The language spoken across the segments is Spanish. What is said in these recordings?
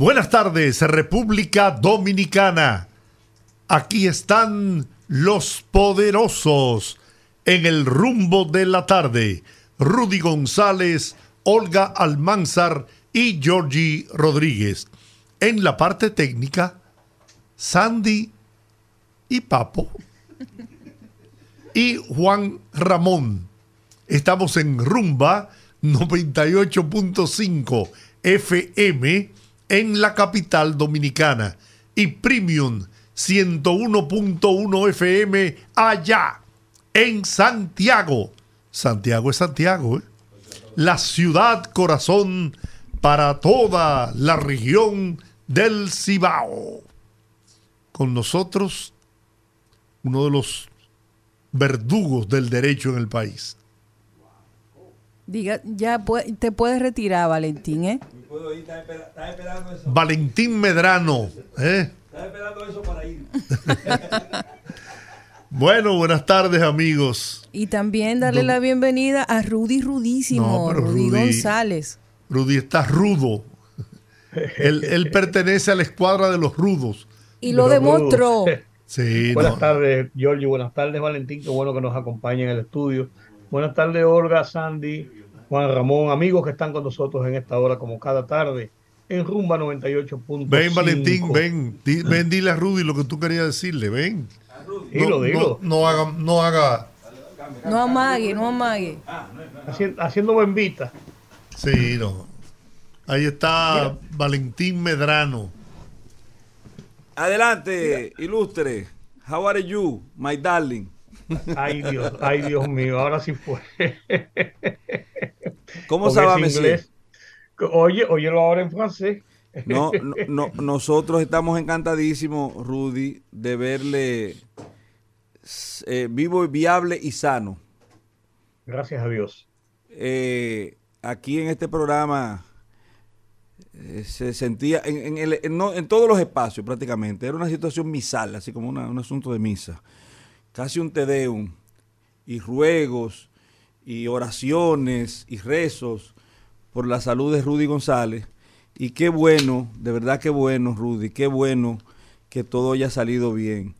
Buenas tardes, República Dominicana. Aquí están los poderosos en el rumbo de la tarde. Rudy González, Olga Almanzar y Georgie Rodríguez. En la parte técnica, Sandy y Papo. Y Juan Ramón. Estamos en Rumba 98.5 FM en la capital dominicana y Premium 101.1 FM allá en Santiago. Santiago es Santiago, ¿eh? la ciudad corazón para toda la región del Cibao. Con nosotros, uno de los verdugos del derecho en el país. Diga, ya te puedes retirar, Valentín, ¿eh? Valentín Medrano. ¿eh? Estaba esperando eso para ir. bueno, buenas tardes, amigos. Y también darle la bienvenida a Rudy Rudísimo, Rudy, González. Rudy está rudo. él, pertenece a la escuadra de los rudos. Y lo demostró. Sí, buenas tardes, Giorgio. Buenas tardes, Valentín. Qué bueno que nos acompaña en el estudio. Buenas tardes, Olga, Sandy, Juan Ramón, amigos que están con nosotros en esta hora, como cada tarde, en Rumba 98.5. Ven, Valentín, ven, ven, dile a Rudy lo que tú querías decirle, ven. Dilo, dilo. No, haga, no haga. No amague, no amague. haciendo buen vista. Sí, no. Ahí está Valentín Medrano. Adelante, ilustre. How are you, my darling? Ay Dios, ay Dios mío, ahora sí fue. ¿Cómo se inglés? Oye, óyelo ahora en francés. No, no, nosotros estamos encantadísimos, Rudy, de verle eh, vivo, viable y sano. Gracias a Dios. Eh, aquí en este programa eh, se sentía en, en, todos los espacios prácticamente. Era una situación misal, así como un asunto de misa casi un tedeum y ruegos y oraciones y rezos por la salud de Rudy González. Y qué bueno, de verdad qué bueno, Rudy, qué bueno que todo haya salido bien.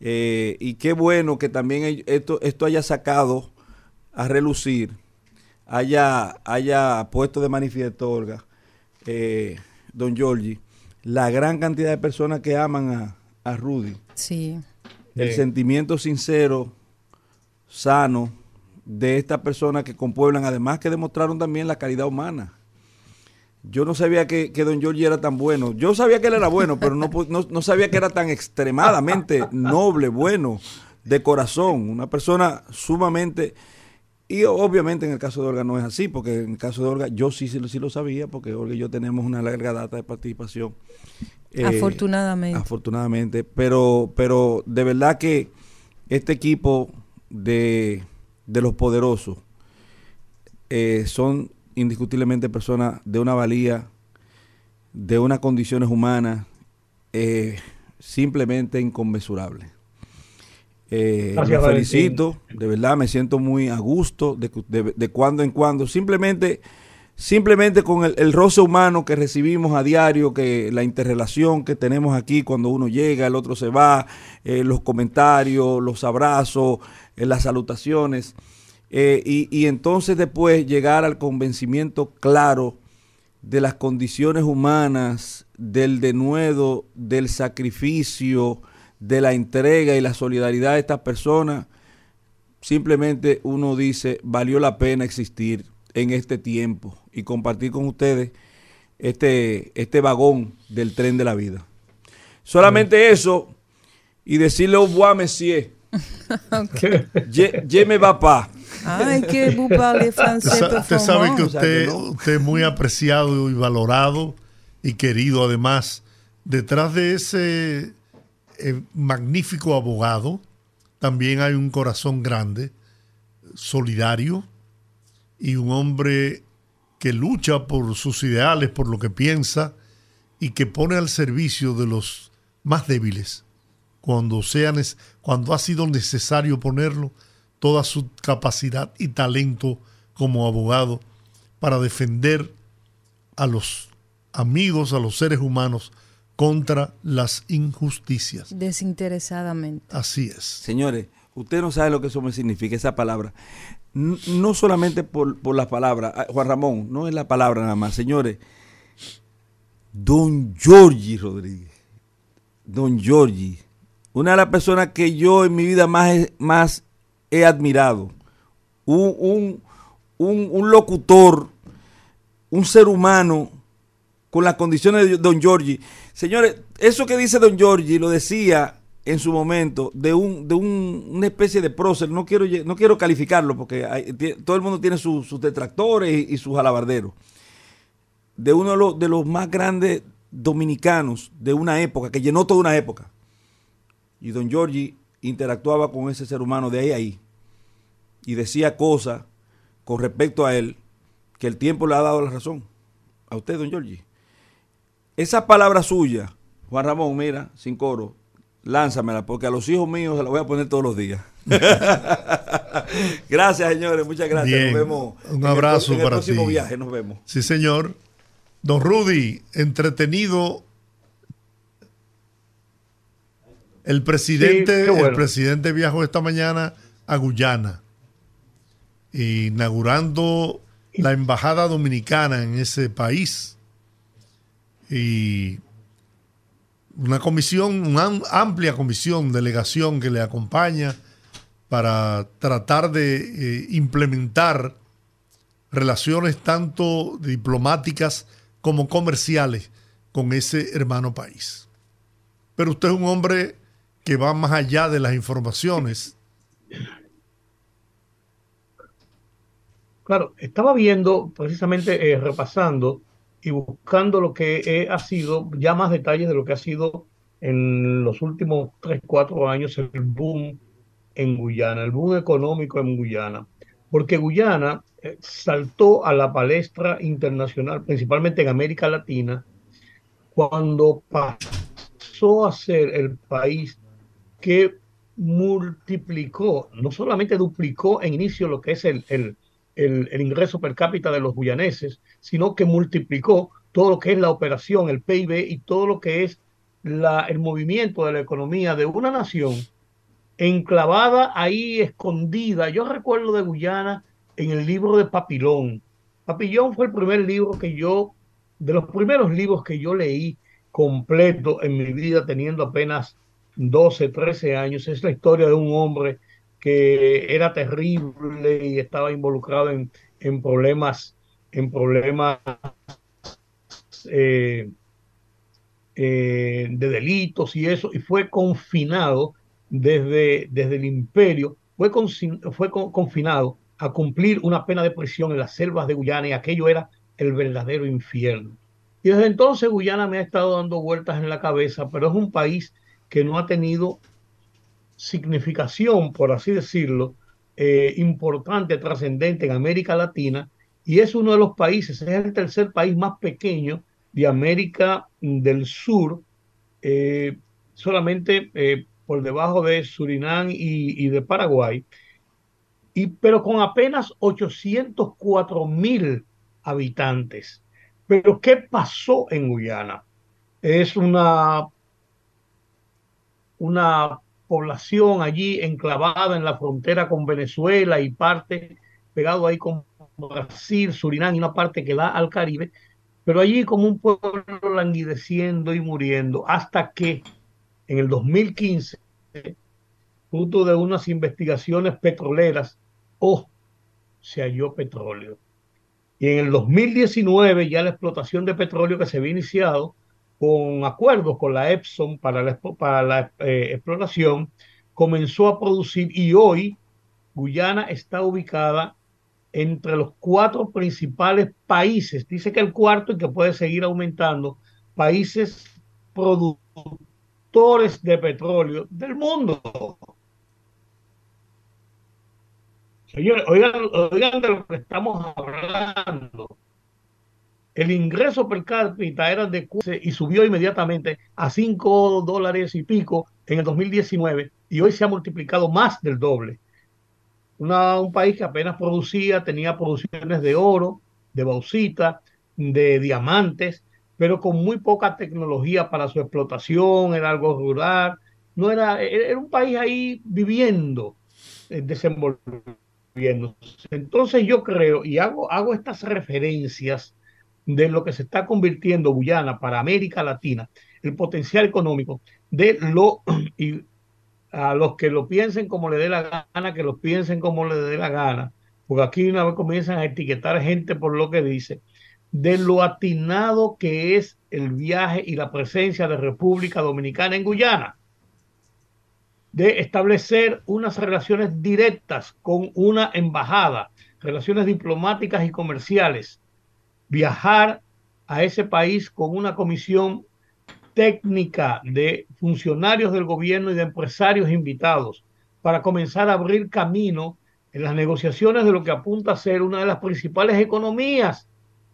Eh, y qué bueno que también esto, esto haya sacado a relucir, haya, haya puesto de manifiesto, Olga, eh, don Giorgi, la gran cantidad de personas que aman a, a Rudy. Sí el sentimiento sincero, sano de estas personas que compueblan, además que demostraron también la calidad humana. Yo no sabía que, don Giorgi era tan bueno. Yo sabía que él era bueno, pero no, no, sabía que era tan extremadamente noble, bueno, de corazón. Una persona sumamente... Y obviamente en el caso de Olga no es así, porque en el caso de Olga yo sí, sí, sí lo sabía, porque Olga y yo tenemos una larga data de participación eh, afortunadamente. Afortunadamente. Pero, pero de verdad que este equipo de, los poderosos eh, son indiscutiblemente personas de una valía, de unas condiciones humanas eh, simplemente inconmensurables. Eh, felicito, de verdad me siento muy a gusto de, de, de cuando en cuando. Simplemente simplemente con el, roce humano que recibimos a diario, que la interrelación que tenemos aquí cuando uno llega, el otro se va, eh, los comentarios, los abrazos, eh, las salutaciones, eh, y, y, entonces después llegar al convencimiento claro de las condiciones humanas, del denuedo, del sacrificio, de la entrega y la solidaridad de estas personas, simplemente uno dice, valió la pena existir en este tiempo y compartir con ustedes este, este vagón del tren de la vida. Solamente eso y decirle au revoir, monsieur. Je, me va Ay, que vous parlez francés. Usted sabe que usted, usted es muy apreciado y valorado y querido además detrás de ese eh, magnífico abogado también hay un corazón grande, solidario y un hombre que lucha por sus ideales, por lo que piensa y que pone al servicio de los más débiles. Cuando, sean, cuando ha sido necesario ponerlo, toda su capacidad y talento como abogado para defender a los amigos, a los seres humanos contra las injusticias. Desinteresadamente. Así es. Señores, usted no sabe lo que eso me significa, esa palabra. No solamente por, por las palabras, ah, Juan Ramón, no es la palabra nada más, señores. Don Giorgi Rodríguez, Don Giorgi, una de las personas que yo en mi vida más, más he admirado, un, un locutor, un ser humano con las condiciones de Don Giorgi. Señores, eso que dice Don Giorgi lo decía en su momento de un de una especie de prócer, no quiero no quiero calificarlo porque todo el mundo tiene sus detractores y, sus alabarderos. De uno de los, de los más grandes dominicanos de una época, que llenó toda una época. Y Don Giorgi interactuaba con ese ser humano de ahí a ahí. Y decía cosas con respecto a él que el tiempo le ha dado la razón. A usted, Don Giorgi. Esa palabra suya, Juan Ramón, mira, sin coro, lánzamela, porque a los hijos míos se la voy a poner todos los días. gracias, señores, muchas gracias. Nos vemos. Un abrazo en el, próximo viaje, nos vemos. Sí, señor. Don Rudy, entretenido. El presidente, el presidente viajó esta mañana a Guyana, inaugurando la embajada dominicana en ese país y una comisión, una amplia comisión, delegación que le acompaña para tratar de eh, implementar relaciones tanto diplomáticas como comerciales con ese hermano país. Pero usted es un hombre que va más allá de las informaciones. Claro, estaba viendo, precisamente eh, repasando y buscando lo que ha sido, ya más detalles de lo que ha sido en los últimos 3, 4 años el boom en Guyana, el boom económico en Guyana. Porque Guyana eh, saltó a la palestra internacional, principalmente en América Latina, cuando pasó a ser el país que multiplicó, no solamente duplicó en inicio lo que es el, el, el, ingreso per cápita de los guyaneses, sino que multiplicó todo lo que es la operación, el PIB y todo lo que es la, el movimiento de la economía de una nación enclavada ahí, escondida. Yo recuerdo de Guyana en el libro de Papilón. Papillón fue el primer libro que yo, de los primeros libros que yo leí completo en mi vida, teniendo apenas 12, 13 años. Es la historia de un hombre que era terrible y estaba involucrado en, en problemas, en problemas eh, eh, de delitos y eso, y fue confinado desde, desde el imperio, fue, fue confinado a cumplir una pena de prisión en las selvas de Guyana y aquello era el verdadero infierno. Y desde entonces Guyana me ha estado dando vueltas en la cabeza, pero es un país que no ha tenido significación, por así decirlo, eh, importante, trascendente en América Latina y es uno de los países, es el tercer país más pequeño de América del Sur, eh, solamente eh, por debajo de Surinam y, de Paraguay, y, pero con apenas 804 mil habitantes. Pero ¿qué pasó en Guyana? Es una, una población allí enclavada en la frontera con Venezuela y parte pegado ahí con Brasil, Surinam y una parte que da al Caribe, pero allí como un pueblo languideciendo y muriendo hasta que en el 2015, fruto de unas investigaciones petroleras, oh, se halló petróleo. Y en el 2019 ya la explotación de petróleo que se había iniciado con acuerdos con la Epson para la, eh, exploración, comenzó a producir y hoy Guyana está ubicada entre los cuatro principales países, dice que el cuarto y que puede seguir aumentando, países productores de petróleo del mundo. Señores, oigan de lo que estamos hablando. El ingreso per cápita era de y subió inmediatamente a 5 dólares y pico en el 2019 y hoy se ha multiplicado más del doble. un país que apenas producía, tenía producciones de oro, de bauxita, de diamantes, pero con muy poca tecnología para su explotación, era algo rural, no era, era un país ahí viviendo, eh, desenvolviendo entonces yo creo, y hago, hago estas referencias de lo que se está convirtiendo Guyana para América Latina, el potencial económico de lo, y a los que lo piensen como le dé la gana, que lo piensen como le dé la gana, porque aquí una vez comienzan a etiquetar gente por lo que dice, de lo atinado que es el viaje y la presencia de República Dominicana en Guyana de establecer unas relaciones directas con una embajada, relaciones diplomáticas y comerciales, viajar a ese país con una comisión técnica de funcionarios del gobierno y de empresarios invitados para comenzar a abrir camino en las negociaciones de lo que apunta a ser una de las principales economías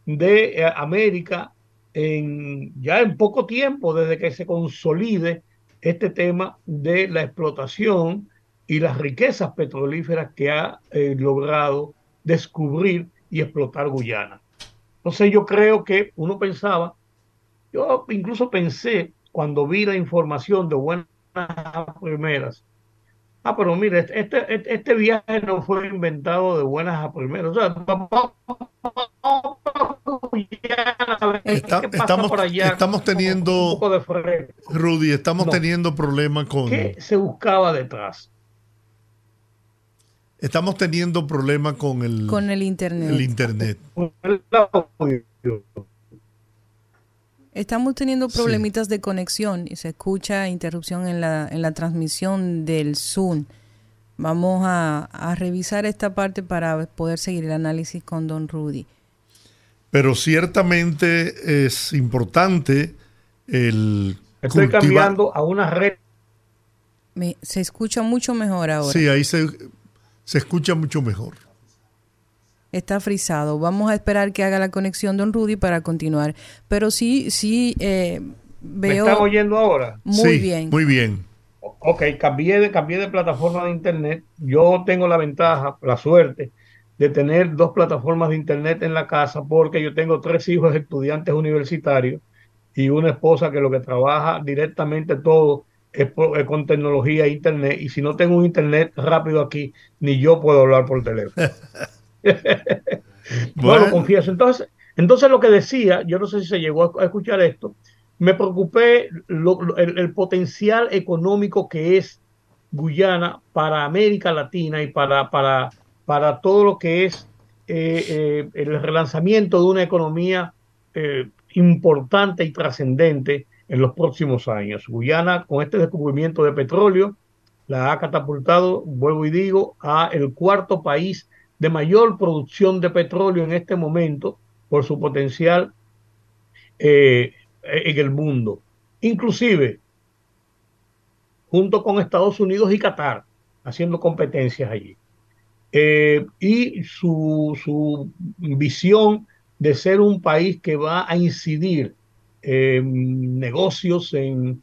de eh, América en, ya en poco tiempo, desde que se consolide este tema de la explotación y las riquezas petrolíferas que ha eh, logrado descubrir y explotar Guyana. Entonces yo creo que uno pensaba, yo incluso pensé cuando vi la información de buenas primeras, ah, pero mire, este, este, este viaje no fue inventado de buenas a primeras. O sea, estamos, estamos teniendo, Rudy, estamos teniendo problemas con... ¿Qué se buscaba detrás? Estamos teniendo problemas con el... Con el Internet. El Internet. Estamos teniendo problemitas de conexión y se escucha interrupción en la, en la transmisión del Zoom. Vamos a, a revisar esta parte para poder seguir el análisis con Don Rudy pero ciertamente es importante el... Estoy cambiando a una red. se escucha mucho mejor ahora. Sí, ahí se, escucha mucho mejor. Está frisado. Vamos a esperar que haga la conexión Don Rudy para continuar. Pero sí, sí, eh, veo... ¿Me están oyendo ahora? Muy bien. Muy bien. Ok, cambié de, cambié de plataforma de internet. Yo tengo la ventaja, la suerte, de tener dos plataformas de internet en la casa porque yo tengo tres hijos estudiantes universitarios y una esposa que lo que trabaja directamente todo es, con tecnología e internet y si no tengo un internet rápido aquí ni yo puedo hablar por teléfono. bueno, confieso. Entonces, entonces lo que decía, yo no sé si se llegó a, escuchar esto, me preocupé el, el potencial económico que es Guyana para América Latina y para, para para todo lo que es eh, eh, el relanzamiento de una economía eh, importante y trascendente en los próximos años. Guyana, con este descubrimiento de petróleo, la ha catapultado, vuelvo y digo, a el cuarto país de mayor producción de petróleo en este momento por su potencial en el mundo. Inclusive, junto con Estados Unidos y Qatar, haciendo competencias allí. Eh, y su, visión de ser un país que va a incidir en negocios, en,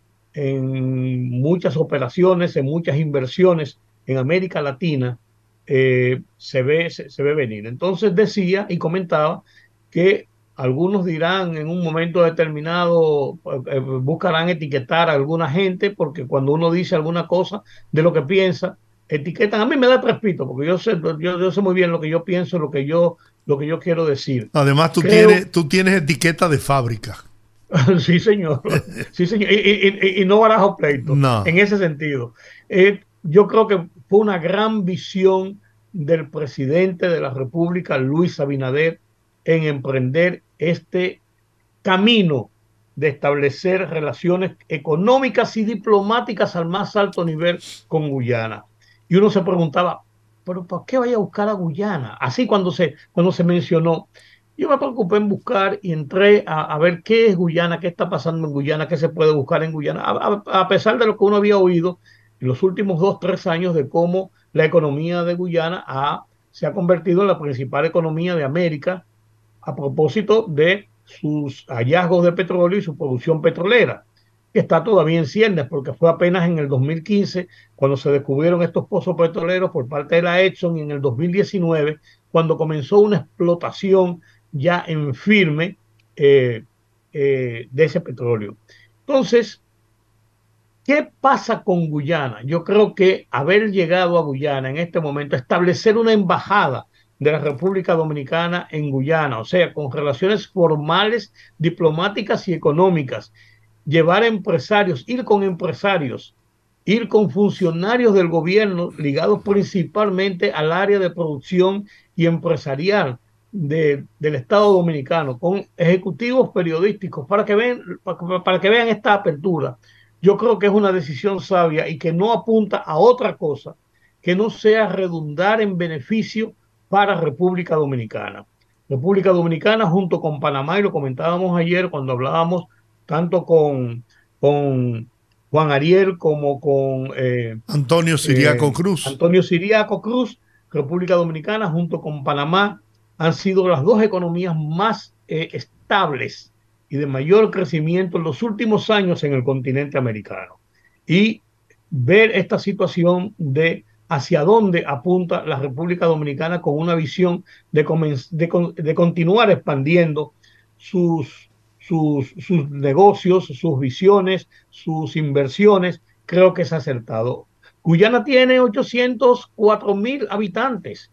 muchas operaciones, en muchas inversiones en América Latina, eh, se, ve, se, ve venir. Entonces decía y comentaba que algunos dirán en un momento determinado, eh, buscarán etiquetar a alguna gente, porque cuando uno dice alguna cosa de lo que piensa, etiquetan. A mí me da trespito, porque yo sé, yo, sé muy bien lo que yo pienso, lo que yo, lo que yo quiero decir. Además, tú, tienes, tú tienes etiqueta de fábrica. sí, señor. Sí, señor. Y, no barajo pleito. En ese sentido. Eh, yo creo que fue una gran visión del presidente de la República, Luis Abinader, en emprender este camino de establecer relaciones económicas y diplomáticas al más alto nivel con Guyana. Y uno se preguntaba, ¿pero por qué vaya a buscar a Guyana? Así cuando se, cuando se mencionó. Yo me preocupé en buscar y entré a, ver qué es Guyana, qué está pasando en Guyana, qué se puede buscar en Guyana, a, pesar de lo que uno había oído en los últimos dos, tres años de cómo la economía de Guyana se ha convertido en la principal economía de América a propósito de sus hallazgos de petróleo y su producción petrolera, que está todavía en ciernes, porque fue apenas en el 2015 cuando se descubrieron estos pozos petroleros por parte de la Exxon y en el 2019 cuando comenzó una explotación ya en firme eh, eh, de ese petróleo. Entonces, ¿qué pasa con Guyana? Yo creo que haber llegado a Guyana en este momento, establecer una embajada de la República Dominicana en Guyana, o sea, con relaciones formales, diplomáticas y económicas, llevar empresarios, ir con empresarios, ir con funcionarios del gobierno ligados principalmente al área de producción y empresarial del Estado Dominicano, con ejecutivos periodísticos, para que, vean, para que vean esta apertura. Yo creo que es una decisión sabia y que no apunta a otra cosa que no sea redundar en beneficio para República Dominicana. República Dominicana junto con Panamá, y lo comentábamos ayer cuando hablábamos tanto con, con Juan Ariel como con eh, Antonio Siriaco eh, Cruz. Antonio Siriaco Cruz, República Dominicana junto con Panamá han sido las dos economías más eh, estables y de mayor crecimiento en los últimos años en el continente americano. Y ver esta situación de hacia dónde apunta la República Dominicana con una visión de, de, continuar expandiendo sus, sus, sus, negocios, sus visiones, sus inversiones, creo que es acertado. Guyana tiene 804 mil habitantes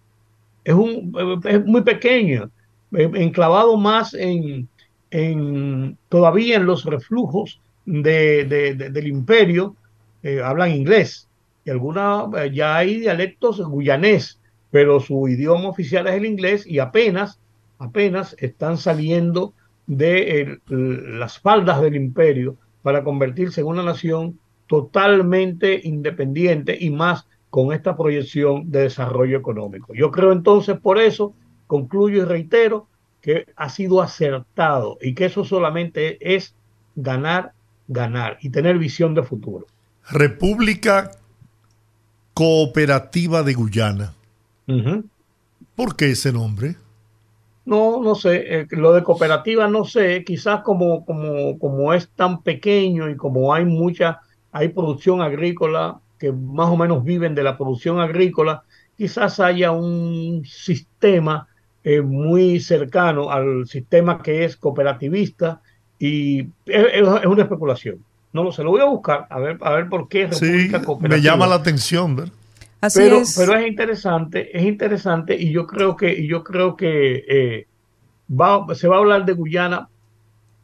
es, un, es muy pequeño, eh, enclavado más en, en todavía en los reflujos de, del imperio, eh, hablan inglés. Y alguna, eh, ya hay dialectos guyanés, pero su idioma oficial es el inglés y apenas, apenas están saliendo de las faldas del imperio para convertirse en una nación totalmente independiente y más con esta proyección de desarrollo económico. Yo creo entonces, por eso, concluyo y reitero que ha sido acertado y que eso solamente es ganar, ganar y tener visión de futuro. República Cooperativa de Guyana. ¿Por qué ese nombre? No, no sé. Eh, lo de cooperativa no sé. Quizás como, como, como es tan pequeño y como hay mucha, hay producción agrícola, que más o menos viven de la producción agrícola, quizás haya un sistema eh, muy cercano al sistema que es cooperativista y es, una especulación. No lo sé, lo voy a buscar a ver, a ver por qué República Cooperativa. Me llama la atención, ¿verdad? pero, es. pero es interesante, es interesante y yo creo que, yo creo que eh, va, se va a hablar de Guyana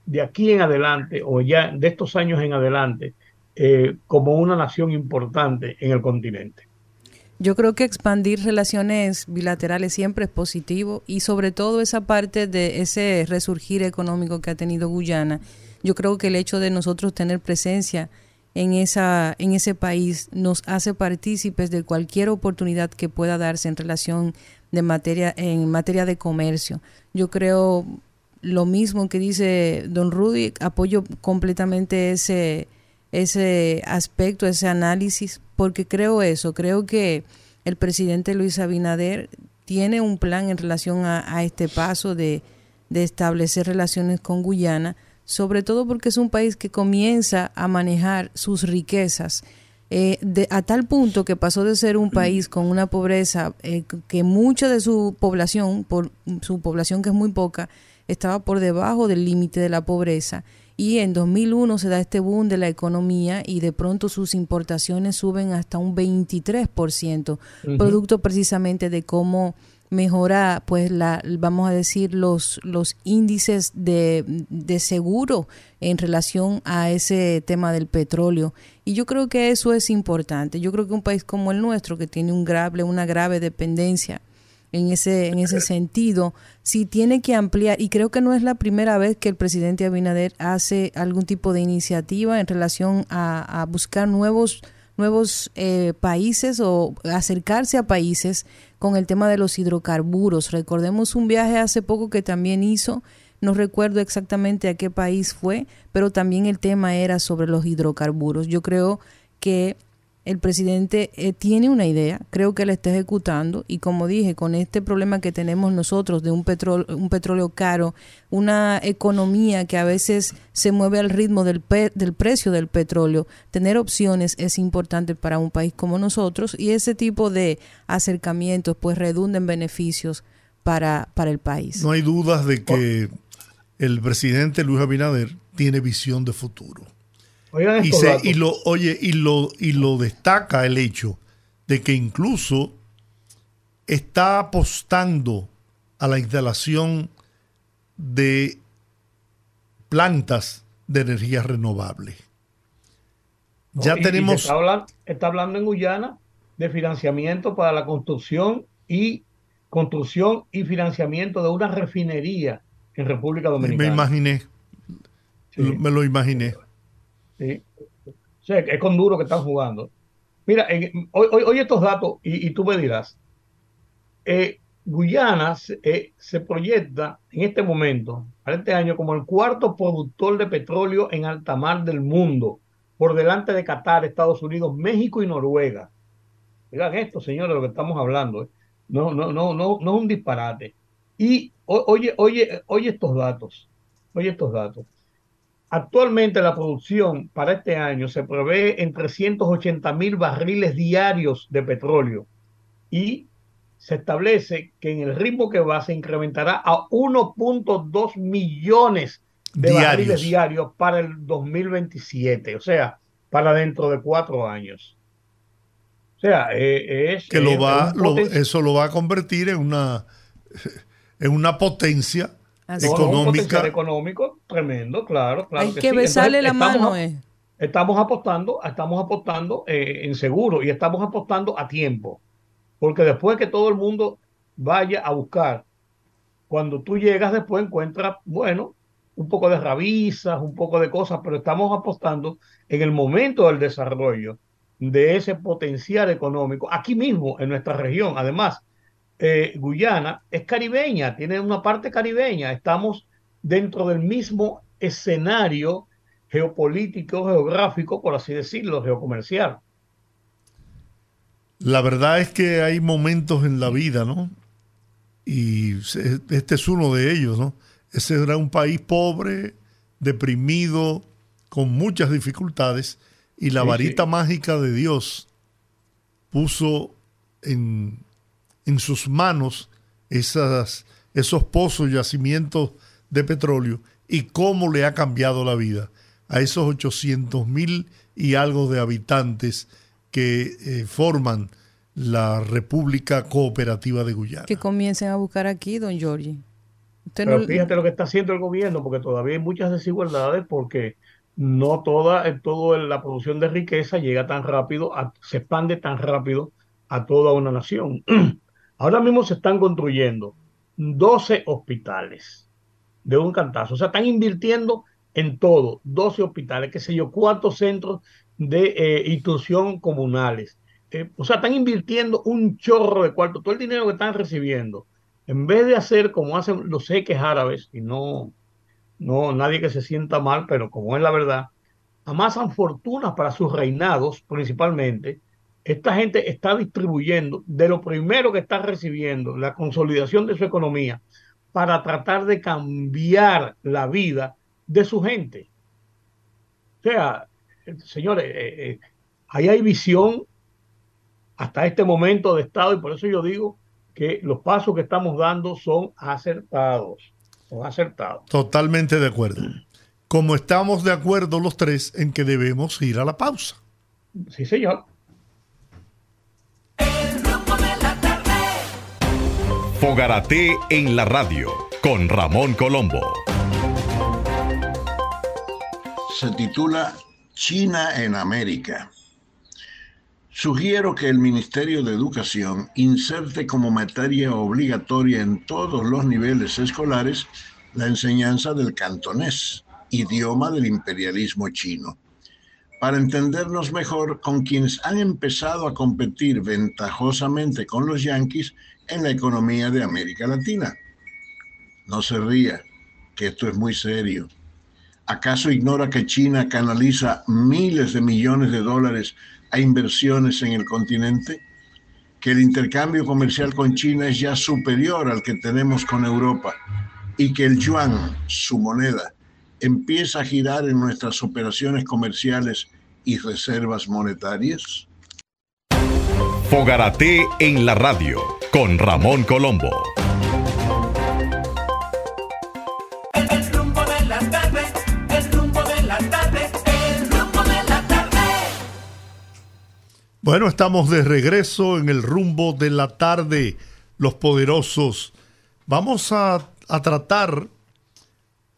de aquí en adelante o ya de estos años en adelante eh, como una nación importante en el continente. Yo creo que expandir relaciones bilaterales siempre es positivo y sobre todo esa parte de ese resurgir económico que ha tenido Guyana. Yo creo que el hecho de nosotros tener presencia en esa en ese país nos hace partícipes de cualquier oportunidad que pueda darse en relación de materia en materia de comercio. Yo creo lo mismo que dice Don Rudy, apoyo completamente ese ese aspecto, ese análisis, porque creo eso, creo que el presidente Luis Abinader tiene un plan en relación a, este paso de, establecer relaciones con Guyana, sobre todo porque es un país que comienza a manejar sus riquezas. Eh, a tal punto que pasó de ser un país con una pobreza eh, que mucha de su población, por su población que es muy poca, estaba por debajo del límite de la pobreza y en 2001 se da este boom de la economía y de pronto sus importaciones suben hasta un 23%, producto precisamente de cómo mejora pues la vamos a decir los los índices de, de seguro en relación a ese tema del petróleo. Y yo creo que eso es importante. Yo creo que un país como el nuestro que tiene un grave una grave dependencia en ese, en ese sentido, si tiene que ampliar, y creo que no es la primera vez que el presidente Abinader hace algún tipo de iniciativa en relación a, buscar nuevos nuevos eh, países o acercarse a países con el tema de los hidrocarburos. Recordemos un viaje hace poco que también hizo, no recuerdo exactamente a qué país fue, pero también el tema era sobre los hidrocarburos. Yo creo que el presidente eh, tiene una idea, creo que la está ejecutando y como dije, con este problema que tenemos nosotros de un petróleo, un petróleo caro, una economía que a veces se mueve al ritmo del, del precio del petróleo, tener opciones es importante para un país como nosotros y ese tipo de acercamientos pues redunda en beneficios para, para el país. No hay dudas de que el presidente Luis Abinader tiene visión de futuro y, lo, oye, y lo, y lo destaca el hecho de que incluso está apostando a la instalación de plantas de energía renovable. Ya tenemos. está, hablando, está, hablando, en Guyana de financiamiento para la construcción y construcción y financiamiento de una refinería en República Dominicana. Me imaginé. Me lo imaginé. ¿Sí? O sea, es con duro que están jugando. Mira, hoy, estos datos y, tú me dirás, eh, Guyana eh, se proyecta en este momento, para este año, como el cuarto productor de petróleo en alta mar del mundo, por delante de Qatar, Estados Unidos, México y Noruega. Miren esto, señores, lo que estamos hablando. ¿eh? No, no, no, no, no es un disparate. Y oye, oye, oye estos datos. Oye estos datos. Actualmente la producción para este año se prevé en 380 mil barriles diarios de petróleo y se establece que en el ritmo que va se incrementará a 1.2 millones de barriles diarios para el 2027, o sea, para dentro de cuatro años. O sea, eh, es que lo va, eso lo va a convertir en una en una potencia económica. Un económico tremendo, claro. claro Hay que, besarle la mano. Eh. Estamos apostando, estamos apostando eh, en seguro y estamos apostando a tiempo. Porque después que todo el mundo vaya a buscar, cuando tú llegas después encuentras, bueno, un poco de rabizas, un poco de cosas, pero estamos apostando en el momento del desarrollo de ese potencial económico aquí mismo en nuestra región. Además, eh, Guyana es caribeña, tiene una parte caribeña. Estamos dentro del mismo escenario geopolítico, geográfico, por así decirlo, geocomercial. La verdad es que hay momentos en la vida, ¿no? Y este es uno de ellos, ¿no? Ese era un país pobre, deprimido, con muchas dificultades, y la varita mágica de Dios puso en en sus manos esas, esos pozos, yacimientos de petróleo y cómo le ha cambiado la vida a esos 800 mil y algo de habitantes que eh, forman la República Cooperativa de Guyana. Que comiencen a buscar aquí, don Giorgi. Pero fíjate lo que está haciendo el gobierno, porque todavía hay muchas desigualdades, porque no toda, eh, toda la producción de riqueza llega tan rápido, se expande tan rápido a toda una nación. Ahora mismo se están construyendo 12 hospitales de un cantazo. O sea, están invirtiendo en todo, 12 hospitales, qué sé yo, cuatro centros de eh, instrucción comunales. Eh, o sea, están invirtiendo un chorro de cuarto, todo el dinero que están recibiendo. En vez de hacer como hacen los seques árabes, y no, no nadie que se sienta mal, pero como es la verdad, amasan fortunas para sus reinados principalmente, esta gente está distribuyendo de lo primero que está recibiendo, la consolidación de su economía, para tratar de cambiar la vida de su gente. O sea, señores, eh, eh, ahí hay visión hasta este momento de Estado y por eso yo digo que los pasos que estamos dando son acertados. Son acertados. Totalmente de acuerdo. Como estamos de acuerdo los tres en que debemos ir a la pausa. Sí, señor. Fogarate en la radio con Ramón Colombo. Se titula China en América. Sugiero que el Ministerio de Educación inserte como materia obligatoria en todos los niveles escolares la enseñanza del cantonés, idioma del imperialismo chino. Para entendernos mejor con quienes han empezado a competir ventajosamente con los yanquis en la economía de América Latina. No se ría, que esto es muy serio. ¿Acaso ignora que China canaliza miles de millones de dólares a inversiones en el continente? ¿Que el intercambio comercial con China es ya superior al que tenemos con Europa? ¿Y que el yuan, su moneda, empieza a girar en nuestras operaciones comerciales y reservas monetarias? Fogarate en la radio con Ramón Colombo. Bueno, estamos de regreso en el rumbo de la tarde, los poderosos. Vamos a, tratar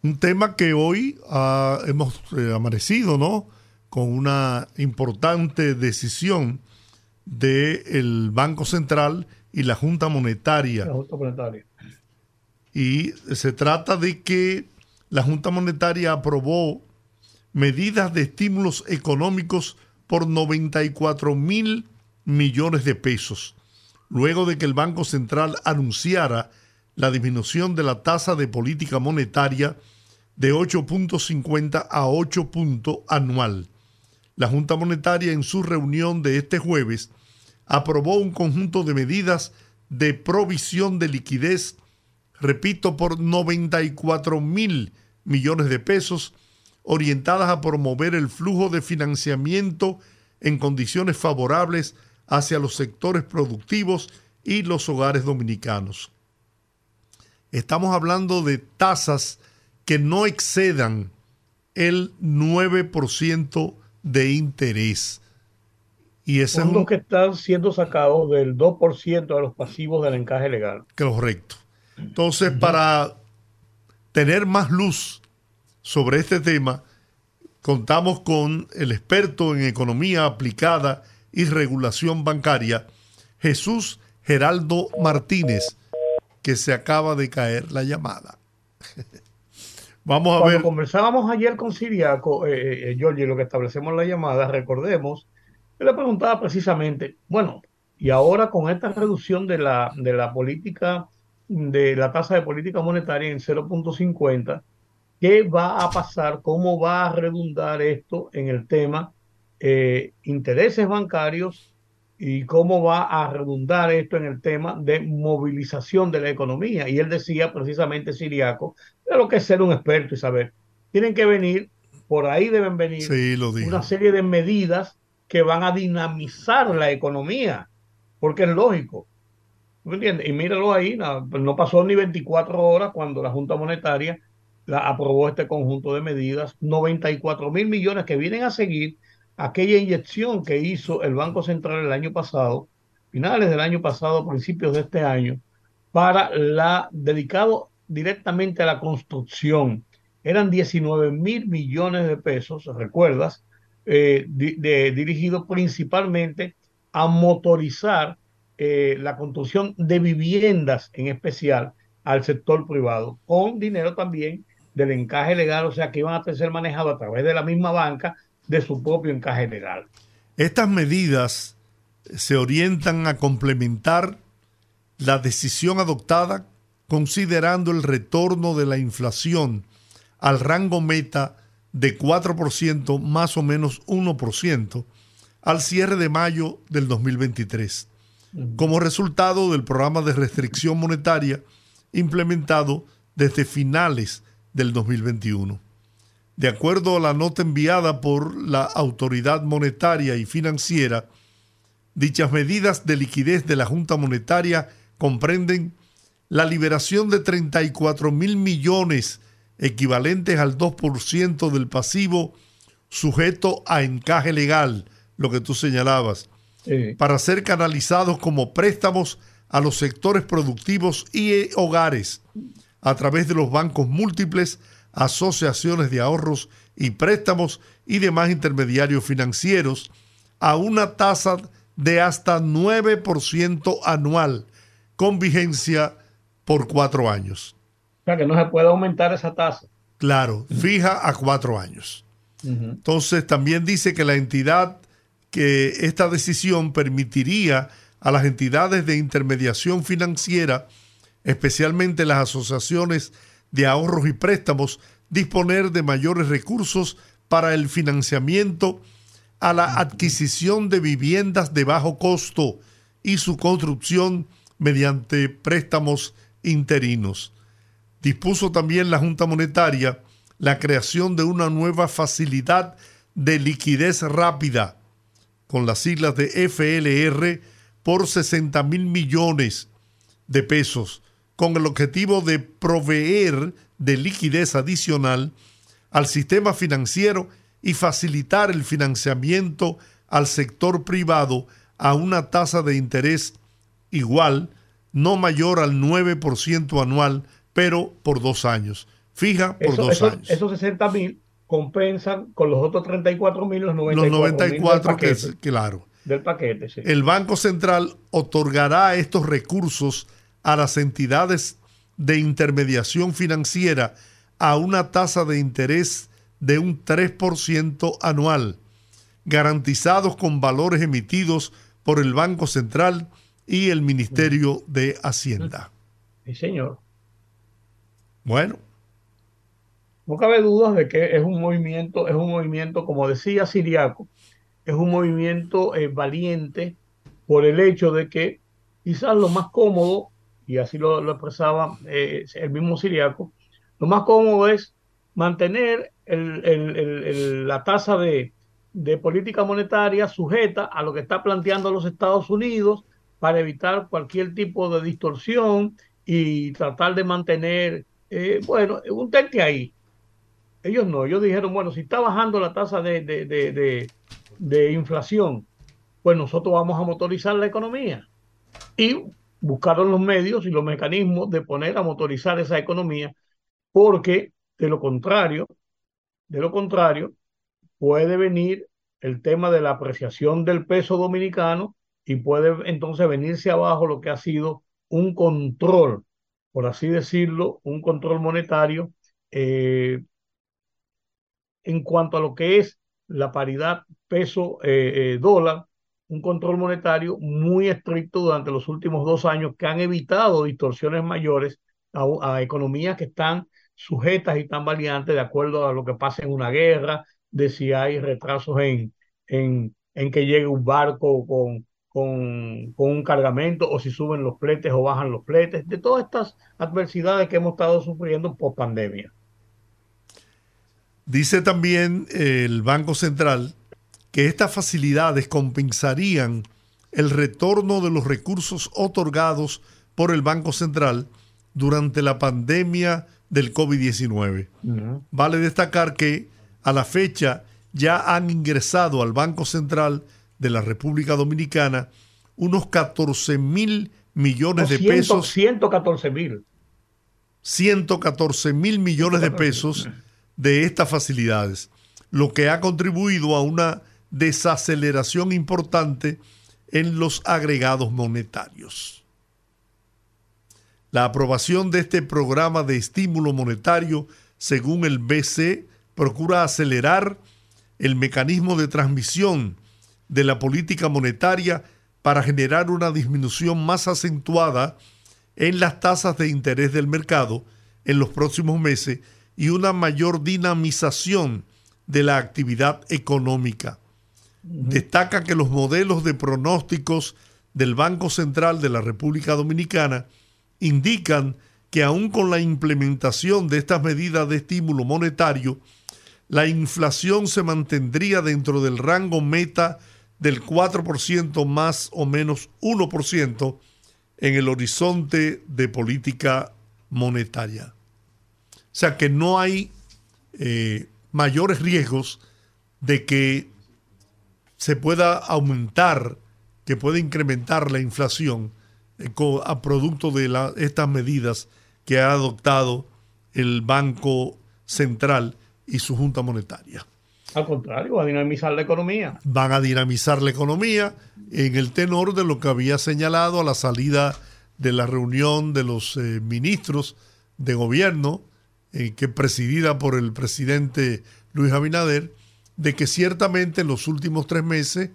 un tema que hoy ah, hemos eh, amanecido, ¿no? Con una importante decisión del Banco Central y la Junta Monetaria. La Junta Monetaria. Y se trata de que la Junta Monetaria aprobó medidas de estímulos económicos por 94 mil millones de pesos, luego de que el Banco Central anunciara la disminución de la tasa de política monetaria de 8.50 a 8 anual. La Junta Monetaria en su reunión de este jueves aprobó un conjunto de medidas de provisión de liquidez, repito, por 94 mil millones de pesos, orientadas a promover el flujo de financiamiento en condiciones favorables hacia los sectores productivos y los hogares dominicanos. Estamos hablando de tasas que no excedan el 9% de interés. Y ese Fondos que están siendo sacados del 2% de los pasivos del encaje legal. Correcto. Entonces, para tener más luz sobre este tema, contamos con el experto en economía aplicada y regulación bancaria, Jesús Geraldo Martínez, que se acaba de caer la llamada. Vamos a Cuando conversábamos ayer con Siriaco, eh, eh, lo que establecemos la llamada, recordemos, yo le preguntaba precisamente, bueno, y ahora con esta reducción de la, de la política, de la tasa de política monetaria en 0.50, ¿Qué va a pasar? ¿Cómo va a redundar esto en el tema eh, intereses bancarios y cómo va a redundar esto en el tema de movilización de la economía? Y él decía precisamente, Siriaco, de lo que es ser un experto y saber. Tienen que venir, por ahí deben venir una serie de medidas que van a dinamizar la economía, porque es lógico. ¿Me entiendes? Y míralo ahí, no, no pasó ni 24 horas cuando la Junta Monetaria aprobó este conjunto de medidas, 94 mil millones que vienen a seguir aquella inyección que hizo el Banco Central el año pasado, finales del año pasado, principios de este año, para la dedicado directamente a la construcción. Eran 19 mil millones de pesos, ¿recuerdas? Eh, dirigido principalmente a motorizar eh, la construcción de viviendas en especial al sector privado, con dinero también del encaje legal, o sea que iban a ser manejados a través de la misma banca de su propio encaje legal. Estas medidas se orientan a complementar la decisión adoptada considerando el retorno de la inflación al rango meta de 4% más o menos 1% al cierre de mayo del 2023, como resultado del programa de restricción monetaria implementado desde finales del 2021. De acuerdo a la nota enviada por la Autoridad Monetaria y Financiera, dichas medidas de liquidez de la Junta Monetaria comprenden la liberación de 34 mil millones equivalentes al 2% del pasivo sujeto a encaje legal, lo que tú señalabas, para ser canalizados como préstamos a los sectores productivos y hogares a través de los bancos múltiples, asociaciones de ahorros y préstamos y demás intermediarios financieros a una tasa de hasta 9% anual con vigencia por cuatro años. O sea que no se puede aumentar esa tasa. Claro, fija a cuatro años. Entonces también dice que la entidad, que esta decisión permitiría a las entidades de intermediación financiera, especialmente las asociaciones de ahorros y préstamos, disponer de mayores recursos para el financiamiento a la adquisición de viviendas de bajo costo y su construcción mediante préstamos interinos. Dispuso también la Junta Monetaria la creación de una nueva facilidad de liquidez rápida, con las siglas de FLR, por 60 mil millones de pesos, con el objetivo de proveer de liquidez adicional al sistema financiero y facilitar el financiamiento al sector privado a una tasa de interés igual, no mayor al 9% anual, pero por dos años. Fija por dos años. Esos 60 mil compensan con los otros 34 mil los 94, los 94 que es, claro. Del paquete, El Banco Central otorgará estos recursos a las entidades de intermediación financiera a una tasa de interés de un 3% anual, garantizados con valores emitidos por el Banco Central y el Ministerio de Hacienda. Sí, señor. Bueno. No cabe dudas de que es un movimiento, es un movimiento, como decía Siriaco, es un movimiento eh, valiente por el hecho de que quizás lo más cómodo, y así lo, expresaba eh, el mismo Siriaco, lo más cómodo es mantener la tasa de, política monetaria sujeta a lo que está planteando los Estados Unidos para evitar cualquier tipo de distorsión y tratar de mantener, eh, bueno, un tente ahí. Ellos no, ellos dijeron, bueno, si está bajando la tasa de, de inflación, pues nosotros vamos a motorizar la economía. Y buscaron los medios y los mecanismos de poner a motorizar esa economía, porque de lo contrario, de lo contrario, puede venir el tema de la apreciación del peso dominicano y puede entonces venirse abajo lo que ha sido un control, por así decirlo, un control monetario eh, en cuanto a lo que es la paridad peso-dólar, eh, eh, un control monetario muy estricto durante los últimos dos años que han evitado distorsiones mayores a economías que están sujetas y tan variantes de acuerdo a lo que pasa en una guerra, de si hay retrasos en, en, en que llegue un barco con, con, con, un cargamento o si suben los fletes o bajan los fletes, de todas estas adversidades que hemos estado sufriendo por pandemia. Dice también el Banco Central que estas facilidades compensarían el retorno de los recursos otorgados por el Banco Central durante la pandemia del COVID-19. Vale destacar que a la fecha ya han ingresado al Banco Central de la República Dominicana unos 14 mil millones de pesos. 114 mil. 114 mil millones de pesos de estas facilidades, lo que ha contribuido a una desaceleración importante en los agregados monetarios. La aprobación de este programa de estímulo monetario, según el BC, procura acelerar el mecanismo de transmisión de la política monetaria para generar una disminución más acentuada en las tasas de interés del mercado en los próximos meses y una mayor dinamización de la actividad económica. Destaca que los modelos de pronósticos del Banco Central de la República Dominicana indican que aún con la implementación de estas medidas de estímulo monetario, la inflación se mantendría dentro del rango meta del 4% más o menos 1% en el horizonte de política monetaria. O sea que no hay eh, mayores riesgos de que se pueda aumentar, que pueda incrementar la inflación a producto de estas medidas que ha adoptado el Banco Central y su Junta Monetaria. Al contrario, va a dinamizar la economía. Van a dinamizar la economía en el tenor de lo que había señalado a la salida de la reunión de los eh, ministros de gobierno, eh, que presidida por el presidente Luis Abinader, de que ciertamente en los últimos tres meses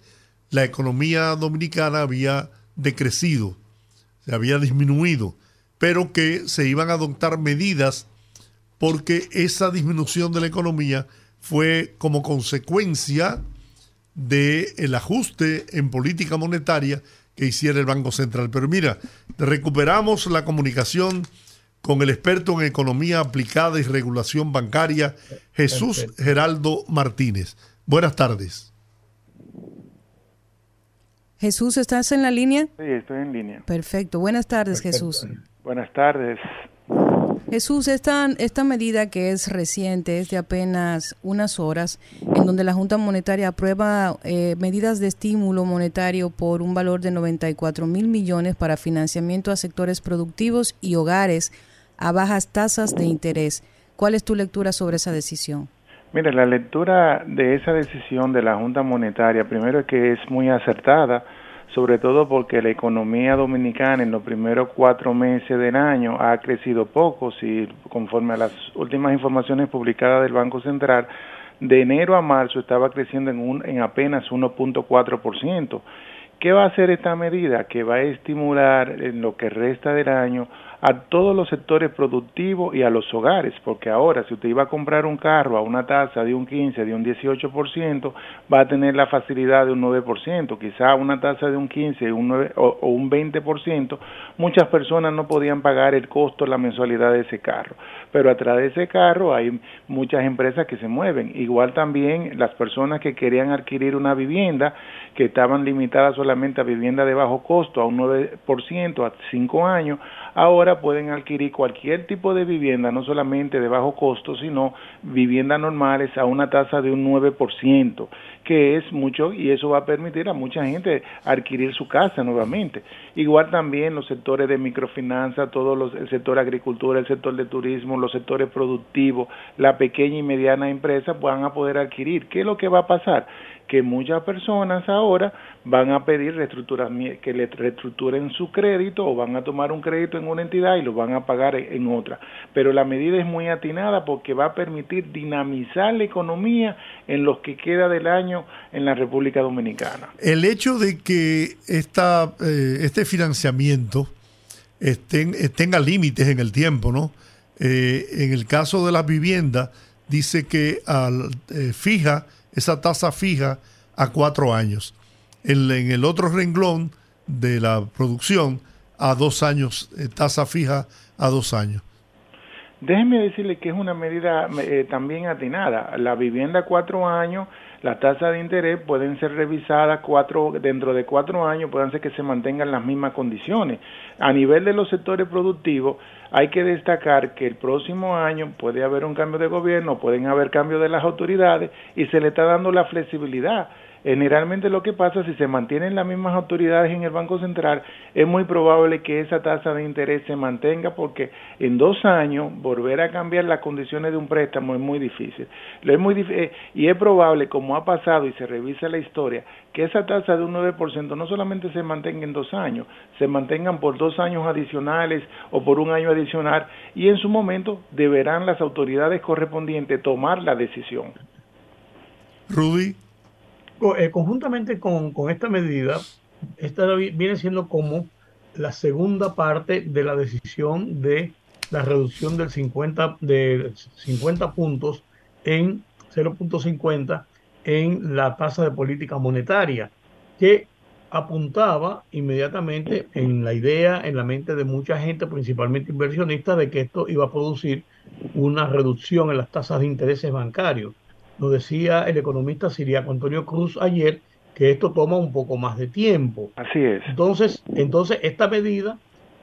la economía dominicana había decrecido, se había disminuido, pero que se iban a adoptar medidas porque esa disminución de la economía fue como consecuencia del ajuste en política monetaria que hiciera el Banco Central. Pero mira, recuperamos la comunicación con el experto en economía aplicada y regulación bancaria, Jesús Geraldo Martínez. Buenas tardes. Jesús, ¿estás en la línea? Sí, estoy en línea. Perfecto. Buenas tardes, Jesús. Buenas tardes. Jesús, esta, esta medida que es reciente, es de apenas unas horas, en donde la Junta Monetaria aprueba eh, medidas de estímulo monetario por un valor de 94 mil millones para financiamiento a sectores productivos y hogares a bajas tasas de interés. ¿Cuál es tu lectura sobre esa decisión? Mire, la lectura de esa decisión de la Junta Monetaria, primero es que es muy acertada, sobre todo porque la economía dominicana en los primeros cuatro meses del año ha crecido poco, si conforme a las últimas informaciones publicadas del Banco Central, de enero a marzo estaba creciendo en, un, en apenas 1.4%. ¿Qué va a hacer esta medida? Que va a estimular en lo que resta del año a todos los sectores productivos y a los hogares, porque ahora si usted iba a comprar un carro a una tasa de un 15, de un 18%, va a tener la facilidad de un 9%, quizá una tasa de un 15 un 9, o, o un 20%, muchas personas no podían pagar el costo, la mensualidad de ese carro, pero a través de ese carro hay muchas empresas que se mueven, igual también las personas que querían adquirir una vivienda, que estaban limitadas solamente a vivienda de bajo costo, a un 9%, a 5 años, ahora pueden adquirir cualquier tipo de vivienda, no solamente de bajo costo, sino viviendas normales a una tasa de un 9%, que es mucho y eso va a permitir a mucha gente adquirir su casa nuevamente. Igual también los sectores de microfinanza, todos los, el sector agricultura, el sector de turismo, los sectores productivos, la pequeña y mediana empresa van a poder adquirir. ¿Qué es lo que va a pasar? Que muchas personas ahora van a pedir que le reestructuren su crédito o van a tomar un crédito en una entidad y lo van a pagar en otra. Pero la medida es muy atinada porque va a permitir dinamizar la economía en los que queda del año en la República Dominicana. El hecho de que esta, eh, este financiamiento estén, tenga límites en el tiempo, ¿no? Eh, en el caso de la vivienda, dice que eh, fija esa tasa fija a cuatro años. En, el otro renglón de la producción, a dos años, eh, tasa fija a dos años. Déjeme decirle que es una medida eh, también atinada. La vivienda a cuatro años, la tasa de interés pueden ser revisadas cuatro, dentro de cuatro años, pueden ser que se mantengan las mismas condiciones. A nivel de los sectores productivos, hay que destacar que el próximo año puede haber un cambio de gobierno, pueden haber cambios de las autoridades y se le está dando la flexibilidad Generalmente lo que pasa, si se mantienen las mismas autoridades en el Banco Central, es muy probable que esa tasa de interés se mantenga porque en dos años volver a cambiar las condiciones de un préstamo es muy difícil. Es muy eh, y es probable, como ha pasado y se revisa la historia, que esa tasa de un 9% no solamente se mantenga en dos años, se mantengan por dos años adicionales o por un año adicional y en su momento deberán las autoridades correspondientes tomar la decisión. Rudy. Eh, conjuntamente con, esta medida, esta viene siendo como la segunda parte de la decisión de la reducción del 50, de 50 puntos en 0.50 en la tasa de política monetaria, que apuntaba inmediatamente en la idea, en la mente de mucha gente, principalmente inversionistas, de que esto iba a producir una reducción en las tasas de intereses bancarios. Nos decía el economista siriaco Antonio Cruz ayer que esto toma un poco más de tiempo. Así es. Entonces, entonces esta medida,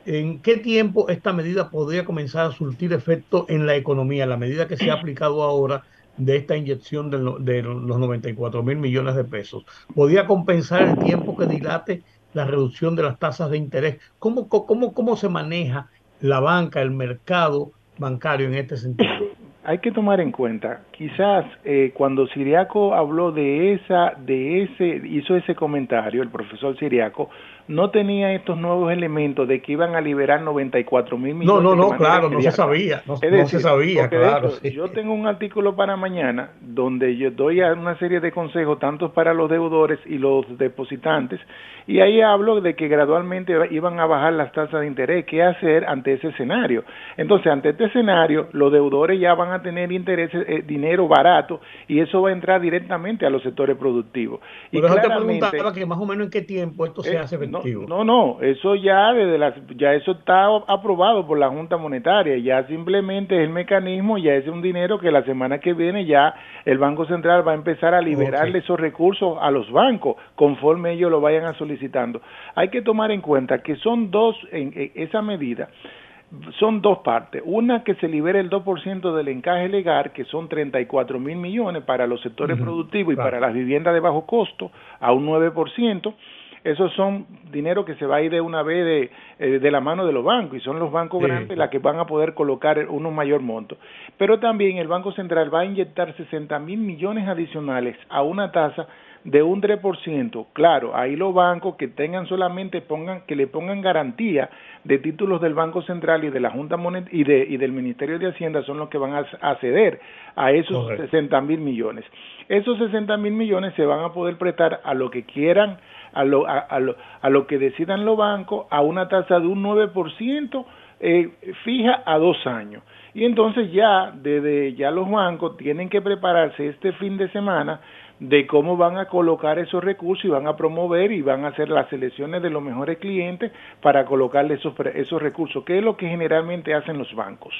¿en qué tiempo esta medida podría comenzar a surtir efecto en la economía? La medida que se ha aplicado ahora de esta inyección de, de los 94 mil millones de pesos. ¿Podría compensar el tiempo que dilate la reducción de las tasas de interés? ¿Cómo, cómo, cómo se maneja la banca, el mercado bancario en este sentido? Hay que tomar en cuenta, quizás eh, cuando Siriaco habló de esa, de ese, hizo ese comentario, el profesor Siriaco, no tenía estos nuevos elementos de que iban a liberar 94 mil millones. No, no, no, claro, no se sabía, no, se sabía, claro. Yo tengo un artículo para mañana donde yo doy una serie de consejos, tanto para los deudores y los depositantes, y ahí hablo de que gradualmente iban a bajar las tasas de interés. ¿Qué hacer ante ese escenario? Entonces, ante este escenario, los deudores ya van a tener intereses, eh, dinero barato, y eso va a entrar directamente a los sectores productivos. Y te preguntaba que más o menos en qué tiempo esto se eh, hace No, no, eso ya desde las, ya eso está aprobado por la Junta Monetaria, ya simplemente es el mecanismo, ya es un dinero que la semana que viene ya el Banco Central va a empezar a liberarle esos recursos a los bancos conforme ellos lo vayan a sollicitando. Hay que tomar en cuenta que son dos, en, esa medida, son dos partes. Una que se libere el 2% del encaje legal, que son 34 mil millones para los sectores productivos y para las viviendas de bajo costo, a un 9%. Esos son dinero que se va a ir de una vez de, eh, de la mano de los bancos y son los bancos grandes las que van a poder colocar un mayor monto. Pero también el Banco Central va a inyectar 60 mil millones adicionales a una tasa de un 3%. Claro, ahí los bancos que tengan solamente pongan que le pongan garantía de títulos del Banco Central y de la Junta Monet y, de, y del Ministerio de Hacienda son los que van a acceder a esos 60 mil millones. Esos 60 mil millones se van a poder prestar a lo que quieran a lo, a, lo, a lo que decidan los bancos a una tasa de un 9% eh, fija a dos años. Y entonces ya, desde ya los bancos tienen que prepararse este fin de semana de cómo van a colocar esos recursos y van a promover y van a hacer las selecciones de los mejores clientes para colocarle esos, esos recursos, que es lo que generalmente hacen los bancos.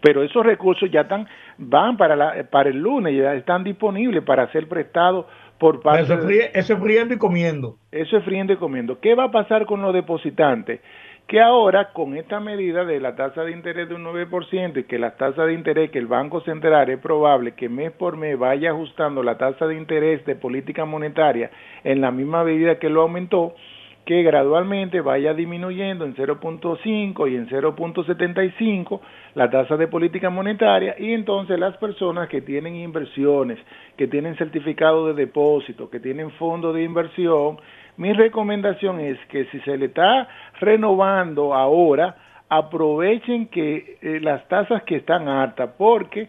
Pero esos recursos ya están, van para, la, para el lunes, ya están disponibles para ser prestados por parte eso, es friendo y comiendo. Eso es friendo y comiendo. ¿Qué va a pasar con los depositantes? Que ahora, con esta medida de la tasa de interés de un 9% y que la tasa de interés que el Banco Central es probable que mes por mes vaya ajustando la tasa de interés de política monetaria en la misma medida que lo aumentó, que gradualmente vaya disminuyendo en 0.5 y en 0.75 la tasa de política monetaria y entonces las personas que tienen inversiones, que tienen certificado de depósito, que tienen fondo de inversión, mi recomendación es que si se le está renovando ahora, aprovechen que eh, las tasas que están altas porque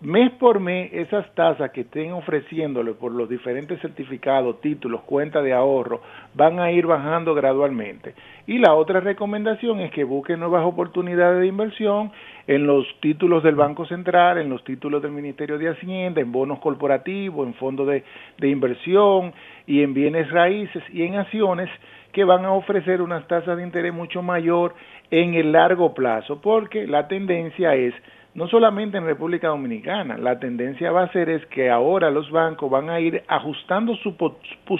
mes por mes esas tasas que estén ofreciéndole por los diferentes certificados, títulos, cuentas de ahorro, van a ir bajando gradualmente. Y la otra recomendación es que busquen nuevas oportunidades de inversión en los títulos del Banco Central, en los títulos del Ministerio de Hacienda, en bonos corporativos, en fondos de, de inversión y en bienes raíces y en acciones que van a ofrecer unas tasas de interés mucho mayor en el largo plazo, porque la tendencia es no solamente en República Dominicana, la tendencia va a ser es que ahora los bancos van a ir ajustando su,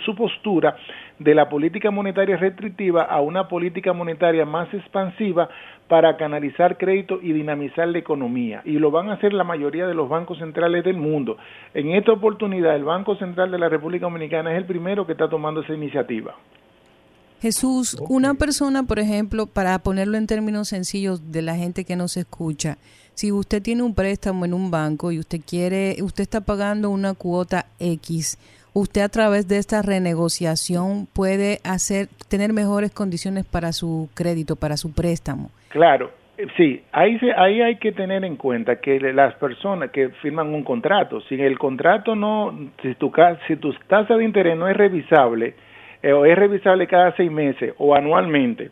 su postura de la política monetaria restrictiva a una política monetaria más expansiva para canalizar crédito y dinamizar la economía. Y lo van a hacer la mayoría de los bancos centrales del mundo. En esta oportunidad, el Banco Central de la República Dominicana es el primero que está tomando esa iniciativa. Jesús, una persona, por ejemplo, para ponerlo en términos sencillos de la gente que nos escucha, si usted tiene un préstamo en un banco y usted quiere, usted está pagando una cuota X, usted a través de esta renegociación puede hacer, tener mejores condiciones para su crédito, para su préstamo. Claro, Sí, ahí, ahí hay que tener en cuenta que las personas que firman un contrato, si el contrato no, si tu, si tu tasa de interés no es revisable, eh, o es revisable cada seis meses o anualmente,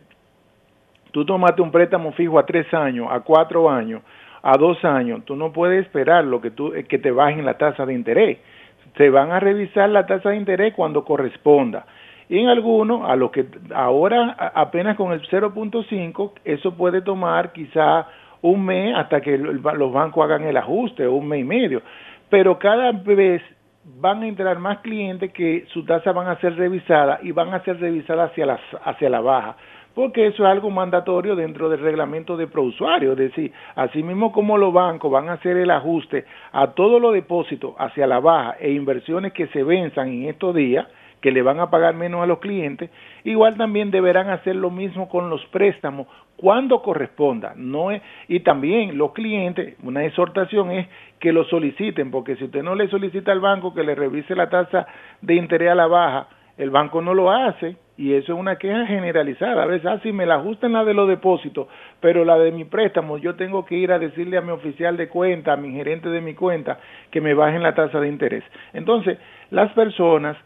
tú tomaste un préstamo fijo a tres años, a cuatro años, a dos años, tú no puedes esperar lo que, tú, que te bajen la tasa de interés. Se van a revisar la tasa de interés cuando corresponda. Y en algunos, a lo que ahora apenas con el 0.5, eso puede tomar quizá un mes hasta que los bancos hagan el ajuste, un mes y medio. Pero cada vez van a entrar más clientes que su tasa van a ser revisadas y van a ser revisadas hacia la, hacia la baja porque eso es algo mandatorio dentro del reglamento de prousuario, es decir, así mismo como los bancos van a hacer el ajuste a todos los depósitos hacia la baja e inversiones que se venzan en estos días, que le van a pagar menos a los clientes, igual también deberán hacer lo mismo con los préstamos cuando corresponda. No es, y también los clientes, una exhortación es que lo soliciten, porque si usted no le solicita al banco que le revise la tasa de interés a la baja, el banco no lo hace y eso es una queja generalizada. A veces, ah, me la ajustan la de los depósitos, pero la de mi préstamo, yo tengo que ir a decirle a mi oficial de cuenta, a mi gerente de mi cuenta, que me bajen la tasa de interés. Entonces, las personas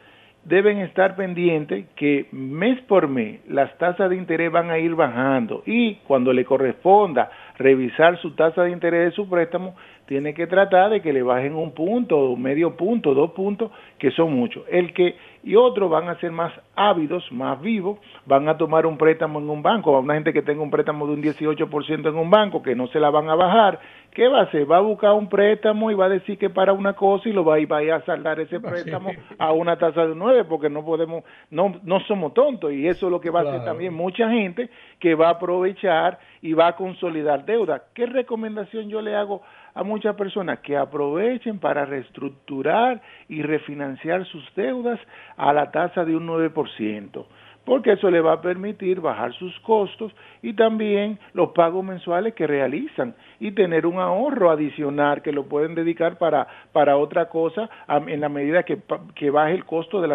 deben estar pendientes que mes por mes las tasas de interés van a ir bajando y cuando le corresponda revisar su tasa de interés de su préstamo, tiene que tratar de que le bajen un punto, medio punto, dos puntos, que son muchos. El que y otros van a ser más ávidos, más vivos, van a tomar un préstamo en un banco, a una gente que tenga un préstamo de un 18% en un banco, que no se la van a bajar, ¿qué va a hacer? Va a buscar un préstamo y va a decir que para una cosa y lo va a ir, a saldar ese préstamo a una tasa de 9, porque no podemos, no, no somos tontos, y eso es lo que va a hacer también mucha gente que va a aprovechar y va a consolidar deuda. ¿Qué recomendación yo le hago a muchas personas que aprovechen para reestructurar y refinanciar sus deudas a la tasa de un 9%, porque eso le va a permitir bajar sus costos y también los pagos mensuales que realizan y tener un ahorro adicional que lo pueden dedicar para, para otra cosa en la medida que, que baje el costo del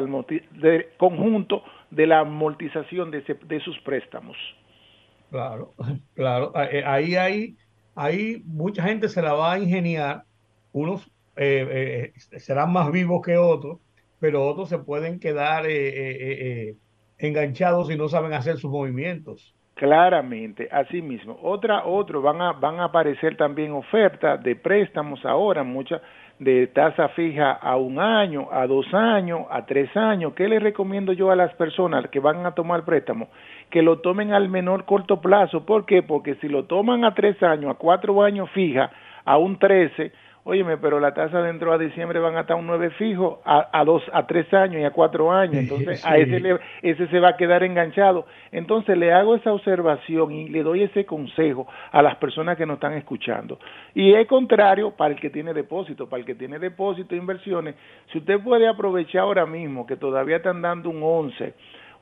conjunto de la amortización de, de sus préstamos. Claro, claro. Eh, ahí hay ahí mucha gente se la va a ingeniar, unos eh, eh, serán más vivos que otros, pero otros se pueden quedar eh, enganchados y no saben hacer sus movimientos. Claramente, así mismo. Otra, otro, van a, van a aparecer también ofertas de préstamos ahora, muchas de tasa fija a un año, a dos años, a tres años. ¿Qué les recomiendo yo a las personas que van a tomar préstamo? Que lo tomen al menor corto plazo. ¿Por qué? Porque si lo toman a tres años, a cuatro años fija, a un trece, Óyeme, pero la tasa dentro a diciembre van a estar un 9 fijo a, a dos, a tres años y a cuatro años. Entonces, a ese, ese se va a quedar enganchado. Entonces, le hago esa observación y le doy ese consejo a las personas que nos están escuchando. Y es contrario para el que tiene depósito. Para el que tiene depósito, inversiones, si usted puede aprovechar ahora mismo que todavía están dando un 11,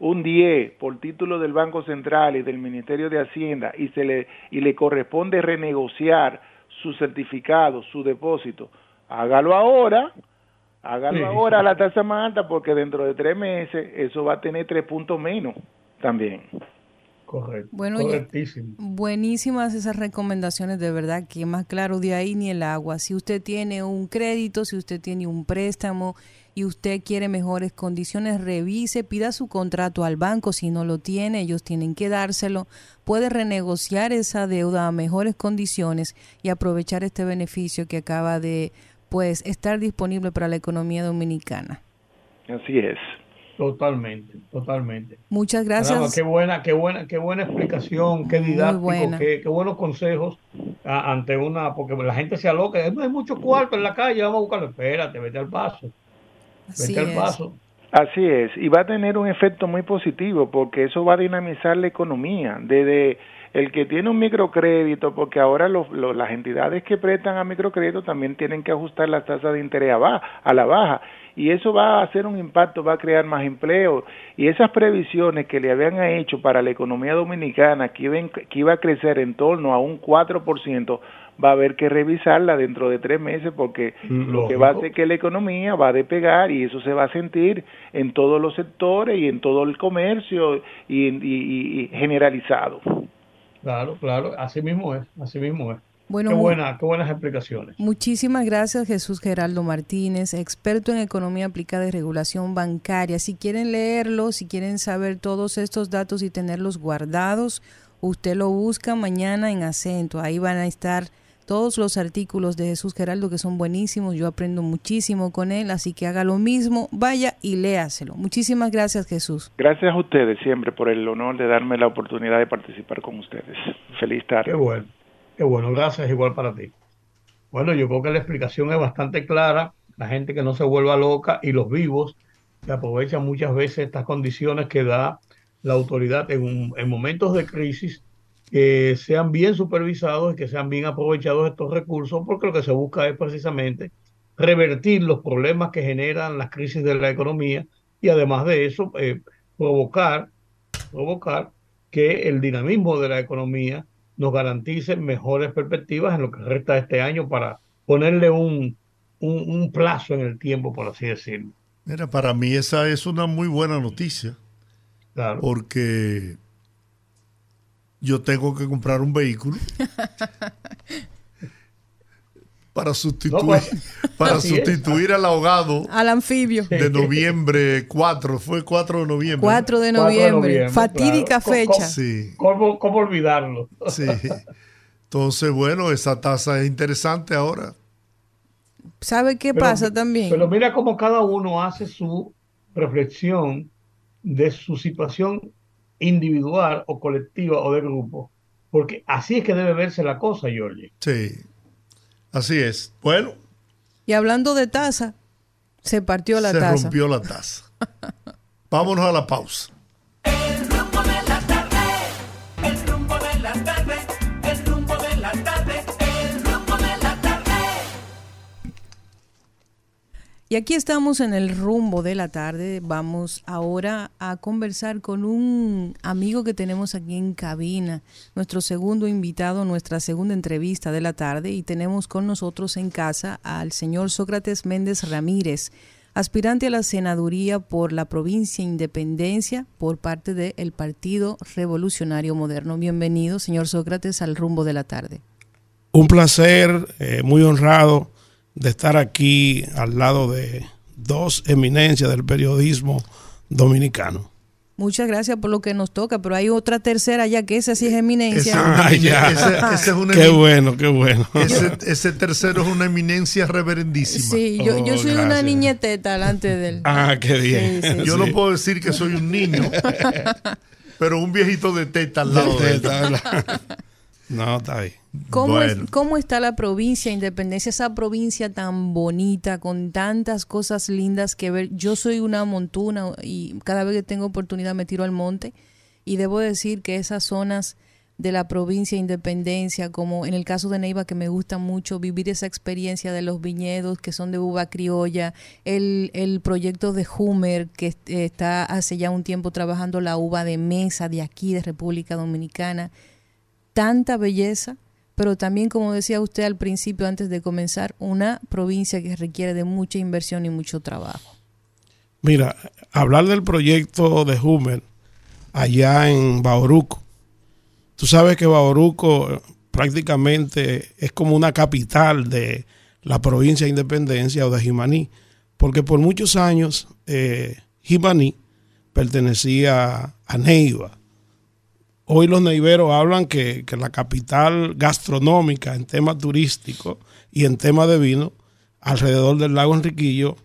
un 10 por título del Banco Central y del Ministerio de Hacienda y se le y le corresponde renegociar su certificado, su depósito, hágalo ahora, hágalo ahora a la tasa más alta porque dentro de tres meses eso va a tener tres puntos menos también. Correcto. Bueno, buenísimas esas recomendaciones, de verdad, que más claro de ahí ni el agua. Si usted tiene un crédito, si usted tiene un préstamo y usted quiere mejores condiciones, revise, pida su contrato al banco. Si no lo tiene, ellos tienen que dárselo. Puede renegociar esa deuda a mejores condiciones y aprovechar este beneficio que acaba de pues estar disponible para la economía dominicana. Así es. Totalmente, totalmente. Muchas gracias. qué buena, qué buena, qué buena explicación, qué didáctico, qué, qué, buenos consejos ante una, porque la gente se aloca, no hay mucho cuarto en la calle, vamos a buscarlo. Espérate, vete al paso. vete al paso. Así es, y va a tener un efecto muy positivo porque eso va a dinamizar la economía. Desde el que tiene un microcrédito, porque ahora las entidades que prestan a microcrédito también tienen que ajustar las tasas de interés a, a la baja y eso va a hacer un impacto, va a crear más empleo y esas previsiones que le habían hecho para la economía dominicana que iba, que iba a crecer en torno a un 4%, va a haber que revisarla dentro de tres meses porque lo que va a hacer que la economía va a despegar y eso se va a sentir en todos los sectores y en todo el comercio y, y generalizado. Claro, claro, así mismo es, así mismo es. Bueno, qué, buena, qué buenas explicaciones. Muchísimas gracias Jesús Geraldo Martínez, experto en economía aplicada y regulación bancaria. Si quieren leerlo, si quieren saber todos estos datos y tenerlos guardados, usted lo busca mañana en acento. Ahí van a estar todos los artículos de Jesús Geraldo que son buenísimos. Yo aprendo muchísimo con él, así que haga lo mismo, vaya y léaselo. Muchísimas gracias Jesús. Gracias a ustedes siempre por el honor de darme la oportunidad de participar con ustedes. Feliz tarde. Qué bueno. Qué bueno, gracias, igual para ti. Bueno, yo creo que la explicación es bastante clara. La gente que no se vuelva loca y los vivos que aprovechan muchas veces estas condiciones que da la autoridad en, en momentos de crisis, que sean bien supervisados y que sean bien aprovechados estos recursos, porque lo que se busca es precisamente revertir los problemas que generan las crisis de la economía y además de eso, eh, provocar, provocar que el dinamismo de la economía nos garantice mejores perspectivas en lo que resta de este año para ponerle un, un, plazo en el tiempo, por así decirlo. Mira, para mí esa es una muy buena noticia. Claro. Porque yo tengo que comprar un vehículo para sustituir, pues, para sustituir al ahogado. Al anfibio. De noviembre 4, fue 4 de noviembre. 4 de noviembre, fatídica fecha. Sí. ¿Cómo, ¿Cómo, olvidarlo? Sí. Entonces, bueno, esa tasa es interesante ahora. ¿Sabe qué pasa también? Pero mira cómo cada uno hace su reflexión de su situación individual o colectiva o de grupo. Porque así es que debe verse la cosa, Georgie. Sí, así es. Bueno. Y hablando de taza, se partió la taza. Se rompió la taza. Vámonos a la pausa. Y aquí estamos en el rumbo de la tarde. Vamos ahora a conversar con un amigo que tenemos aquí en cabina, nuestro segundo invitado, nuestra segunda entrevista de la tarde. Y tenemos con nosotros en casa al señor Sócrates Méndez Ramírez, aspirante a la senaduría por la provincia Independencia por parte del Partido Revolucionario Moderno. Bienvenido, señor Sócrates, al rumbo de la tarde. Un placer, eh, muy honrado de estar aquí al lado de dos eminencias del periodismo dominicano. Muchas gracias por lo que nos toca, pero hay otra tercera ya que esa sí es eminencia. qué bueno, qué bueno. Ese, tercero es una eminencia reverendísima. Sí, yo, oh, soy una niñeteta delante de él. Ah, qué bien. yo no puedo decir que soy un niño, pero un viejito de teta al lado de, No, está bien. ¿Cómo, está la provincia Independencia? Esa provincia tan bonita, con tantas cosas lindas que ver. Yo soy una montuna y cada vez que tengo oportunidad me tiro al monte. Y debo decir que esas zonas de la provincia Independencia, como en el caso de Neiva, que me gusta mucho vivir esa experiencia de los viñedos que son de uva criolla, el, el proyecto de Humer, que está hace ya un tiempo trabajando la uva de mesa de aquí, de República Dominicana tanta belleza, pero también, como decía usted al principio, antes de comenzar, una provincia que requiere de mucha inversión y mucho trabajo. Mira, hablar del proyecto de Hummer allá en Bauruco. Tú sabes que Bauruco prácticamente es como una capital de la provincia de Independencia o de Jimaní, porque por muchos años eh, Jimaní pertenecía a Neiva Hoy los neiveros hablan que, la capital gastronómica en tema turístico y en tema de vino alrededor del lago Enriquillo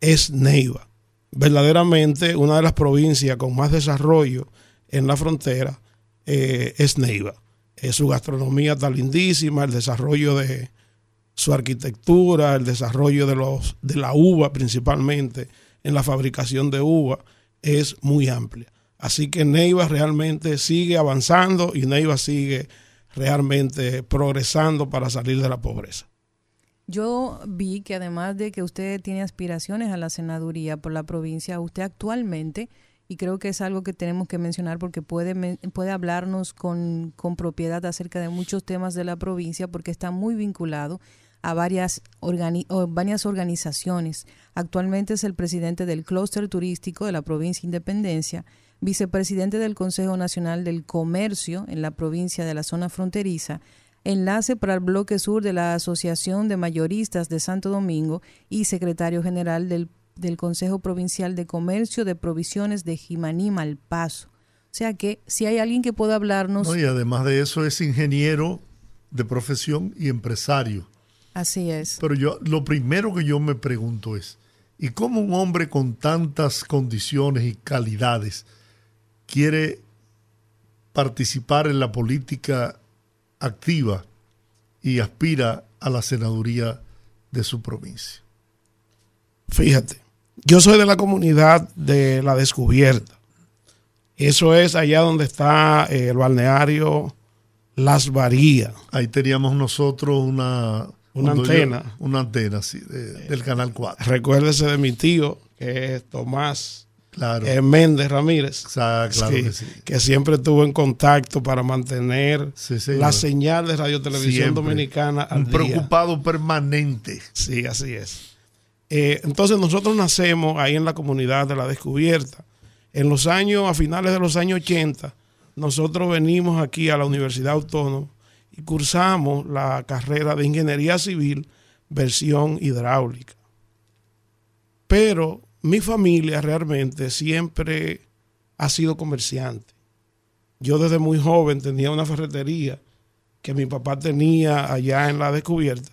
es Neiva. Verdaderamente una de las provincias con más desarrollo en la frontera eh, es Neiva. su gastronomía está lindísima, el desarrollo de su arquitectura, el desarrollo de, los, de la uva principalmente en la fabricación de uva es muy amplia. Así que Neiva realmente sigue avanzando y Neiva sigue realmente progresando para salir de la pobreza. Yo vi que además de que usted tiene aspiraciones a la senaduría por la provincia, usted actualmente, y creo que es algo que tenemos que mencionar porque puede, puede hablarnos con, con propiedad acerca de muchos temas de la provincia porque está muy vinculado a varias, varias organizaciones. Actualmente es el presidente del clúster turístico de la provincia Independencia vicepresidente del Consejo Nacional del Comercio en la provincia de la zona fronteriza, enlace para el bloque sur de la Asociación de Mayoristas de Santo Domingo y secretario general del, Consejo Provincial de Comercio de Provisiones de Jimaní Malpaso. O sea que si hay alguien que pueda hablarnos... y además de eso es ingeniero de profesión y empresario. Así es. Pero yo lo primero que yo me pregunto es, ¿y cómo un hombre con tantas condiciones y calidades quiere participar en la política activa y aspira a la senaduría de su provincia. Fíjate, yo soy de la comunidad de la descubierta. Eso es allá donde está eh, el balneario Las Varías. Ahí teníamos nosotros una, una antena. una antena, sí, del Canal 4. Recuérdese de mi tío, que es Tomás Claro. eh, Méndez Ramírez, Claro, claro sí, que sí. que siempre estuvo en contacto para mantener Sí, la señal de Radio Televisión Siempre. Dominicana al Un día. preocupado permanente. Sí, así es. Eh, entonces nosotros nacemos ahí en la comunidad de la descubierta. En los años, a finales de los años 80, nosotros venimos aquí a la Universidad Autónoma y cursamos la carrera de Ingeniería Civil, versión hidráulica. Pero mi familia realmente siempre ha sido comerciante. Yo desde muy joven tenía una ferretería que mi papá tenía allá en la descubierta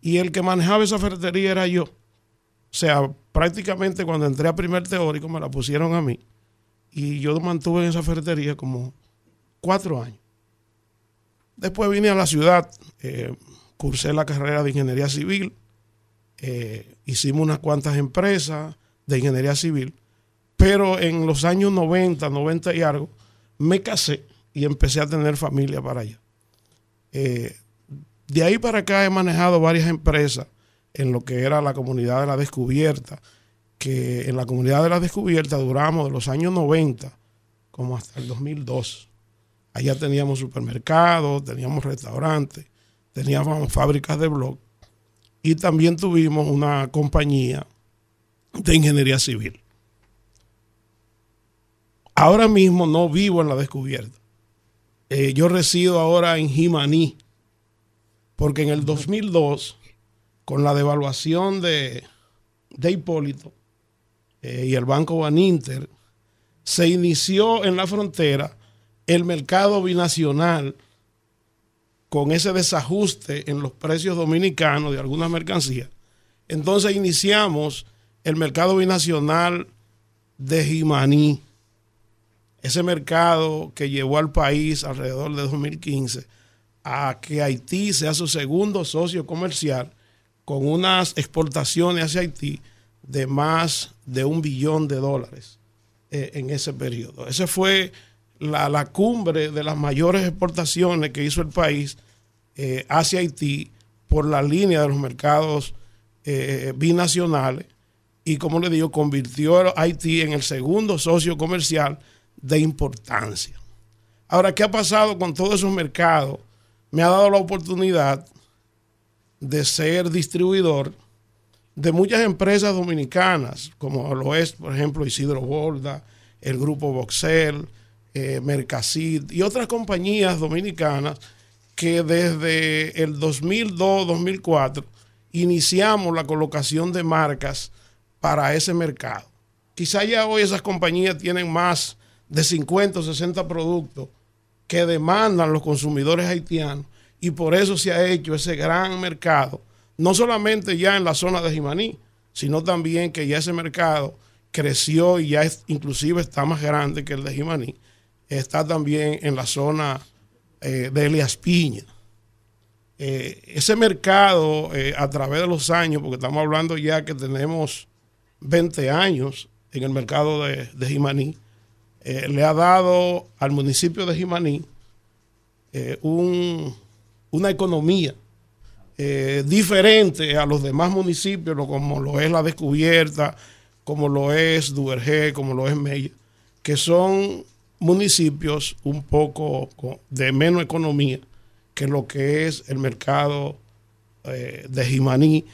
y el que manejaba esa ferretería era yo. O sea, prácticamente cuando entré a primer teórico me la pusieron a mí y yo mantuve en esa ferretería como cuatro años. Después vine a la ciudad, eh, cursé la carrera de ingeniería civil, eh, hicimos unas cuantas empresas de ingeniería civil, pero en los años 90, 90 y algo, me casé y empecé a tener familia para allá. Eh, de ahí para acá he manejado varias empresas en lo que era la comunidad de la descubierta, que en la comunidad de la descubierta duramos de los años 90 como hasta el 2002. Allá teníamos supermercados, teníamos restaurantes, teníamos fábricas de blog y también tuvimos una compañía de ingeniería civil. Ahora mismo no vivo en la descubierta. Eh, yo resido ahora en Jimaní, porque en el 2002, con la devaluación de, de Hipólito eh, y el Banco Baninter, se inició en la frontera el mercado binacional con ese desajuste en los precios dominicanos de algunas mercancías. Entonces iniciamos el mercado binacional de Jimaní, ese mercado que llevó al país alrededor de 2015 a que Haití sea su segundo socio comercial con unas exportaciones hacia Haití de más de un billón de dólares eh, en ese periodo. Ese fue la, la, cumbre de las mayores exportaciones que hizo el país eh, hacia Haití por la línea de los mercados eh, binacionales y como le digo, convirtió a Haití en el segundo socio comercial de importancia. Ahora, ¿qué ha pasado con todos esos mercados? Me ha dado la oportunidad de ser distribuidor de muchas empresas dominicanas, como lo es, por ejemplo, Isidro Borda, el grupo Boxel, eh, Mercasid y otras compañías dominicanas que desde el 2002-2004 iniciamos la colocación de marcas para ese mercado. Quizá ya hoy esas compañías tienen más de 50 o 60 productos que demandan los consumidores haitianos y por eso se ha hecho ese gran mercado, no solamente ya en la zona de Jimaní, sino también que ya ese mercado creció y ya inclusive está más grande que el de Jimaní, está también en la zona eh, de Elias Piña. Eh, ese mercado eh, a través de los años, porque estamos hablando ya que tenemos 20 años en el mercado de, de Jimaní, eh, le ha dado al municipio de Jimaní eh, un, una economía eh, diferente a los demás municipios, como lo es La Descubierta, como lo es Duvergé, como lo es Mella, que son municipios un poco de menos economía que lo que es el mercado de Jimaní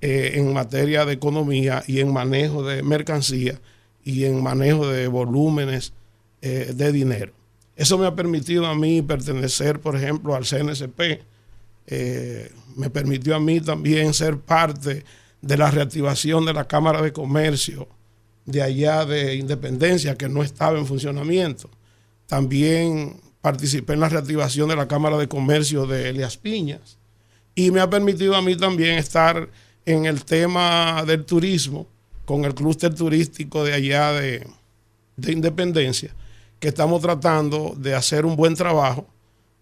eh, en materia de economía y en manejo de mercancía y en manejo de volúmenes eh, de dinero. Eso me ha permitido a mí pertenecer, por ejemplo, al CNSP. Eh, me permitió a mí también ser parte de la reactivación de la Cámara de Comercio de allá de Independencia, que no estaba en funcionamiento. También participé en la reactivación de la Cámara de Comercio de Elias Piñas. Y me ha permitido a mí también estar en el tema del turismo con el clúster turístico de allá de, de Independencia, que estamos tratando de hacer un buen trabajo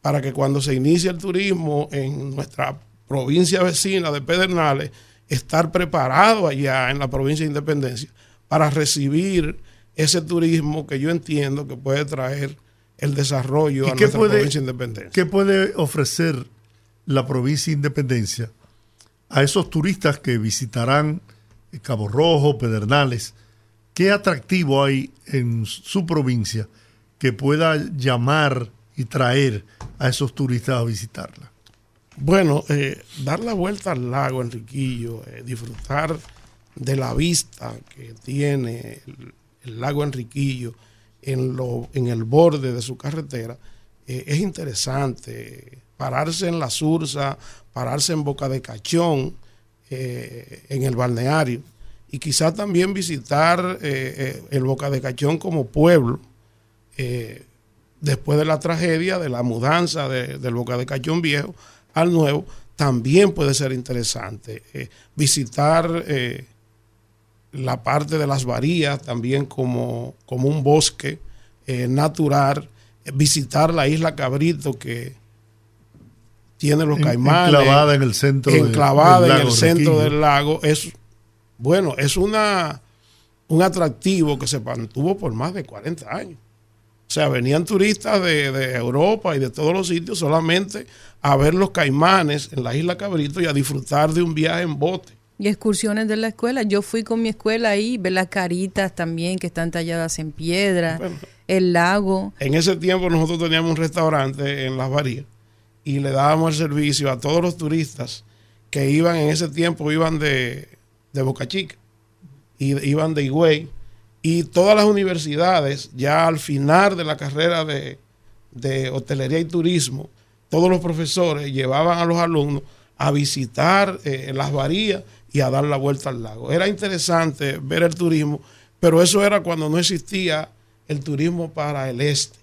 para que cuando se inicie el turismo en nuestra provincia vecina de Pedernales, estar preparado allá en la provincia de Independencia para recibir ese turismo que yo entiendo que puede traer el desarrollo a nuestra puede, provincia de Independencia. ¿Qué puede ofrecer la provincia de Independencia a esos turistas que visitarán Cabo Rojo, Pedernales? ¿qué atractivo hay en su provincia que pueda llamar y traer a esos turistas a visitarla? Bueno, eh, dar la vuelta al lago Enriquillo, eh, disfrutar de la vista que tiene el, lago Enriquillo en, lo, en el borde de su carretera, eh, es interesante. Pararse en la Sursa, pararse en Boca de Cachón, en el balneario, y quizás también visitar el Boca de Cachón como pueblo, después de la tragedia de la mudanza del Boca de Cachón Viejo al nuevo, también puede ser interesante. Eh, visitar eh, la parte de las varías también como, como un bosque eh, natural, visitar la isla Cabrito que tiene los caimanes. Enclavada en el centro, enclavada del, en el centro del lago. Es, bueno, es una, un atractivo que se mantuvo por más de 40 años. O sea, venían turistas de, Europa y de todos los sitios solamente a ver los caimanes en la isla Cabrito y a disfrutar de un viaje en bote. Y excursiones de la escuela. Yo fui con mi escuela ahí, ver las caritas también que están talladas en piedra, el lago. En ese tiempo nosotros teníamos un restaurante en Las Varías y le dábamos el servicio a todos los turistas que iban en ese tiempo, iban de, de Boca Chica, y iban de Higüey y todas las universidades, ya al final de la carrera de, hotelería y turismo, todos los profesores llevaban a los alumnos a visitar eh, las varías y a dar la vuelta al lago. Era interesante ver el turismo, pero eso era cuando no existía el turismo para el este.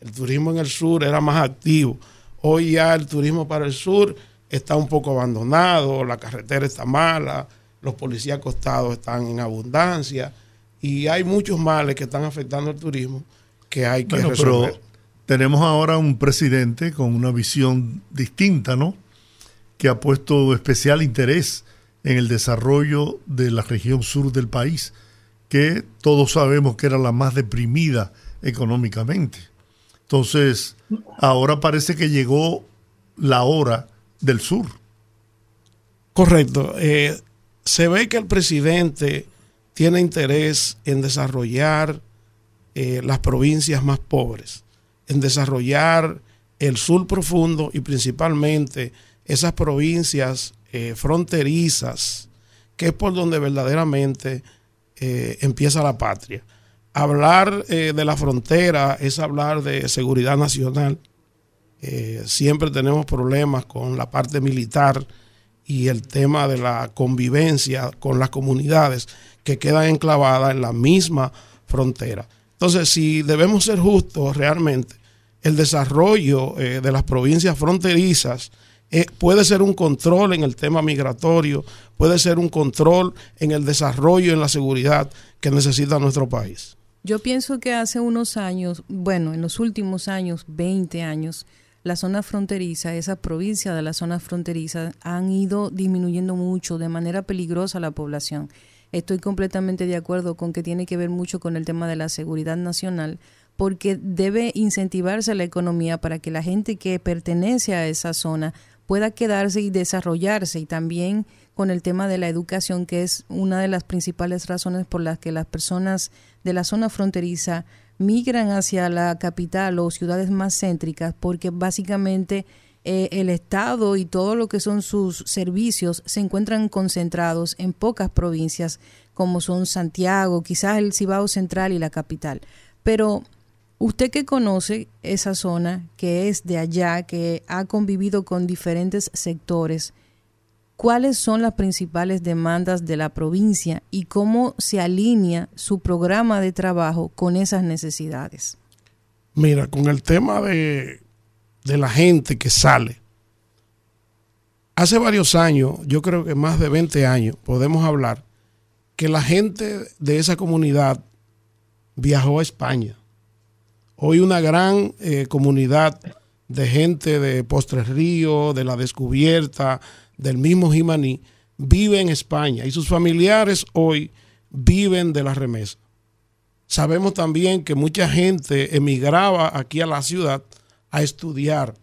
El turismo en el sur era más activo. Hoy ya el turismo para el sur está un poco abandonado, la carretera está mala, los policías acostados están en abundancia y hay muchos males que están afectando al turismo que hay que resolver. Pero tenemos ahora un presidente con una visión distinta, ¿no? Que ha puesto especial interés en el desarrollo de la región sur del país, que todos sabemos que era la más deprimida económicamente. Entonces, ahora parece que llegó la hora del sur. Correcto. Eh, se ve que el presidente tiene interés en desarrollar eh, las provincias más pobres, en desarrollar el sur profundo y principalmente esas provincias eh, fronterizas, que es por donde verdaderamente eh, empieza la patria. Hablar de la frontera es hablar de seguridad nacional. siempre tenemos problemas con la parte militar y el tema de la convivencia con las comunidades que quedan enclavadas en la misma frontera. Entonces, si debemos ser justos realmente, el desarrollo eh, de las provincias fronterizas eh, puede ser un control en el tema migratorio, puede ser un control en el desarrollo, en la seguridad que necesita nuestro país. Yo pienso que hace unos años, bueno, en los últimos años, 20 años, la zona fronteriza, esa provincia de la zona fronteriza, han ido disminuyendo mucho, de manera peligrosa la población. Estoy completamente de acuerdo con que tiene que ver mucho con el tema de la seguridad nacional, porque debe incentivarse la economía para que la gente que pertenece a esa zona pueda quedarse y desarrollarse y también con el tema de la educación, que es una de las principales razones por las que las personas de la zona fronteriza migran hacia la capital o ciudades más céntricas, porque básicamente eh, el Estado y todo lo que son sus servicios se encuentran concentrados en pocas provincias, como son Santiago, quizás el Cibao Central y la capital. Pero usted que conoce esa zona, que es de allá, que ha convivido con diferentes sectores, ¿cuáles son las principales demandas de la provincia y cómo se alinea su programa de trabajo con esas necesidades? Mira, con el tema de de la gente que sale. Hace varios años, yo creo que más de 20 años, podemos hablar que la gente de esa comunidad viajó a España. Hoy una gran eh, comunidad de gente de Postres Río, de la Descubierta, del mismo Jimaní, vive en España y sus familiares hoy viven de la remesa. Sabemos también que mucha gente emigraba aquí a la ciudad a estudiar.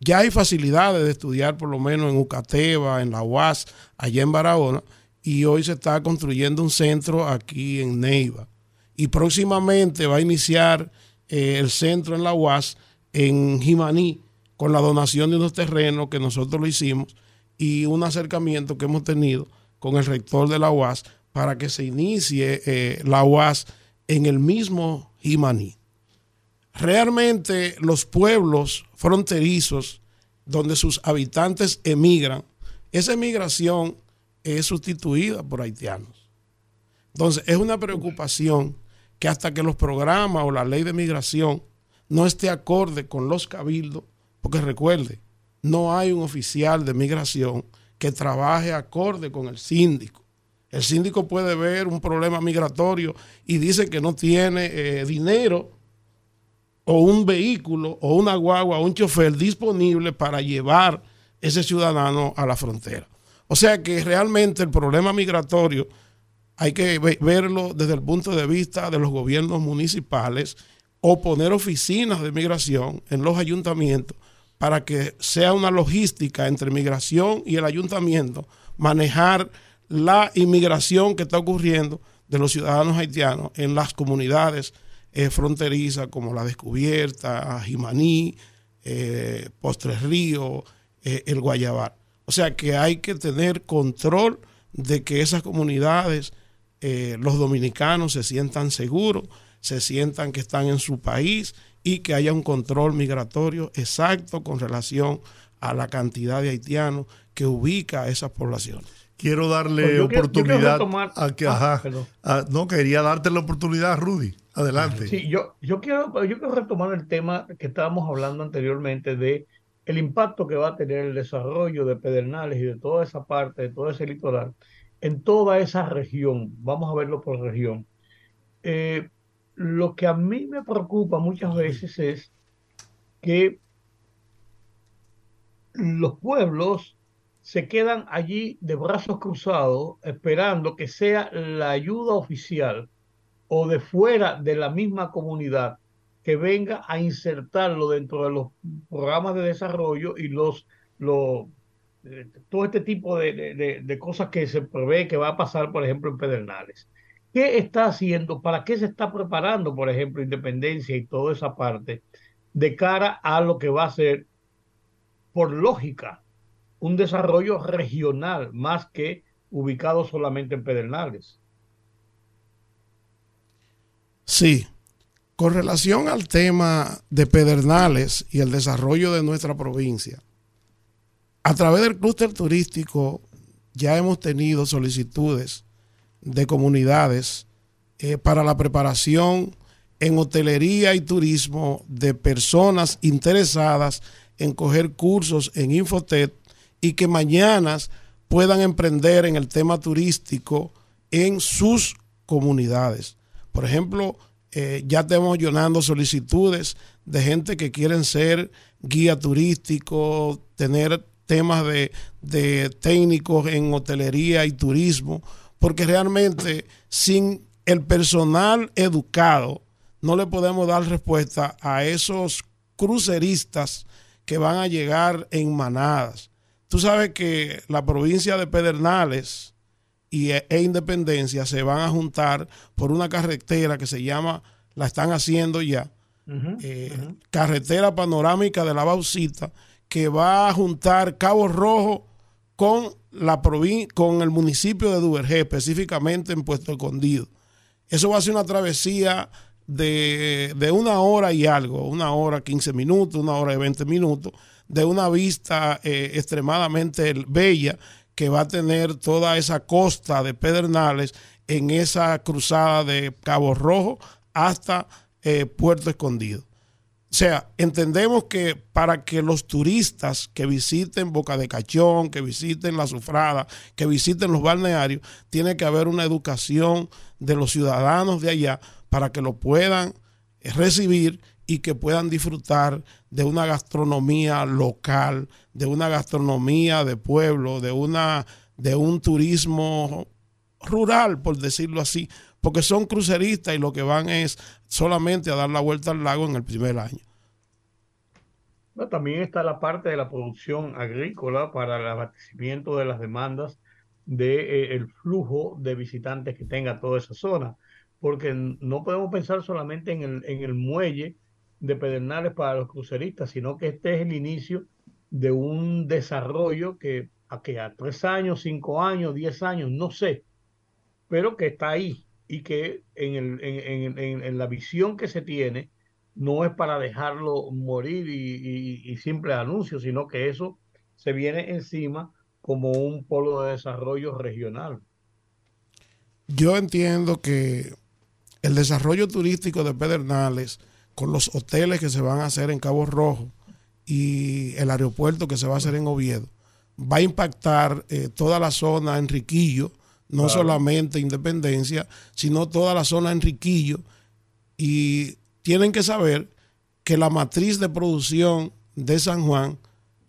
Ya hay facilidades de estudiar por lo menos en Ucateva, en la UAS, allá en Barahona, y hoy se está construyendo un centro aquí en Neiva. Y próximamente va a iniciar eh, el centro en la UAS en Jimaní con la donación de unos terrenos que nosotros lo hicimos y un acercamiento que hemos tenido con el rector de la UAS para que se inicie eh, la UAS en el mismo Jimaní. Realmente los pueblos fronterizos donde sus habitantes emigran, esa emigración es sustituida por haitianos. Entonces, es una preocupación que hasta que los programas o la ley de migración no esté acorde con los cabildos, porque recuerde, no hay un oficial de migración que trabaje acorde con el síndico. El síndico puede ver un problema migratorio y dice que no tiene eh, dinero o un vehículo o una guagua o un chofer disponible para llevar ese ciudadano a la frontera. O sea que realmente el problema migratorio hay que verlo desde el punto de vista de los gobiernos municipales o poner oficinas de migración en los ayuntamientos para que sea una logística entre migración y el ayuntamiento manejar la inmigración que está ocurriendo de los ciudadanos haitianos en las comunidades eh, fronterizas como La Descubierta, Jimaní, eh, Postres Río, eh, el Guayabar. O sea que hay que tener control de que esas comunidades, los dominicanos se sientan seguros, se sientan que están en su país y que haya un control migratorio exacto con relación a la cantidad de haitianos que ubica a esas poblaciones quiero darle pues oportunidad a que, ah, ajá, no, quería darte la oportunidad, Rudy. Adelante. Sí, yo, yo, quiero, yo quiero retomar el tema que estábamos hablando anteriormente de el impacto que va a tener el desarrollo de Pedernales y de toda esa parte, de todo ese litoral, en toda esa región. Vamos a verlo por región. Eh, lo que a mí me preocupa muchas veces es que los pueblos se quedan allí de brazos cruzados esperando que sea la ayuda oficial o de fuera de la misma comunidad que venga a insertarlo dentro de los programas de desarrollo y los, los eh, todo este tipo de, de, cosas que se prevé que va a pasar, por ejemplo, en Pedernales. ¿Qué está haciendo? ¿Para qué se está preparando, por ejemplo, Independencia y toda esa parte de cara a lo que va a ser, por lógica, un desarrollo regional más que ubicado solamente en Pedernales. Sí, con relación al tema de Pedernales y el desarrollo de nuestra provincia, a través del clúster turístico ya hemos tenido solicitudes de comunidades eh, para la preparación en hotelería y turismo de personas interesadas en coger cursos en Infotet y que mañana puedan emprender en el tema turístico en sus comunidades. Por ejemplo, eh, ya estamos llenando solicitudes de gente que quieren ser guía turístico, tener temas de, de técnicos en hotelería y turismo, porque realmente sin el personal educado no le podemos dar respuesta a esos cruceristas que van a llegar en manadas. Tú sabes que la provincia de Pedernales y, e, e Independencia se van a juntar por una carretera que se llama, la están haciendo ya, eh, carretera panorámica de la Baucita, que va a juntar Cabo Rojo con, la con el municipio de Duvergé, específicamente en Puesto Escondido. Eso va a ser una travesía de, de, una hora y algo, una hora 15 minutos, una hora y 20 minutos, de una vista eh, extremadamente bella que va a tener toda esa costa de Pedernales en esa cruzada de Cabo Rojo hasta eh, Puerto Escondido. O sea, entendemos que para que los turistas que visiten Boca de Cachón, que visiten La Sufrada, que visiten los balnearios, tiene que haber una educación de los ciudadanos de allá para que lo puedan recibir y que puedan disfrutar de una gastronomía local, de una gastronomía de pueblo, de una de un turismo rural, por decirlo así, porque son cruceristas y lo que van es solamente a dar la vuelta al lago en el primer año. también está la parte de la producción agrícola para el abastecimiento de las demandas de, el flujo de visitantes que tenga toda esa zona, porque no podemos pensar solamente en el, en el muelle de Pedernales para los cruceristas, sino que este es el inicio de un desarrollo que a, que a tres años, cinco años, diez años, no sé, pero que está ahí y que en, el, en, en, en la visión que se tiene no es para dejarlo morir y, y, simple anuncio, sino que eso se viene encima como un polo de desarrollo regional. Yo entiendo que el desarrollo turístico de Pedernales, con los hoteles que se van a hacer en Cabo Rojo y el aeropuerto que se va a hacer en Oviedo, va a impactar eh, toda la zona Enriquillo, no solamente Independencia, sino toda la zona Enriquillo. Y tienen que saber que la matriz de producción de San Juan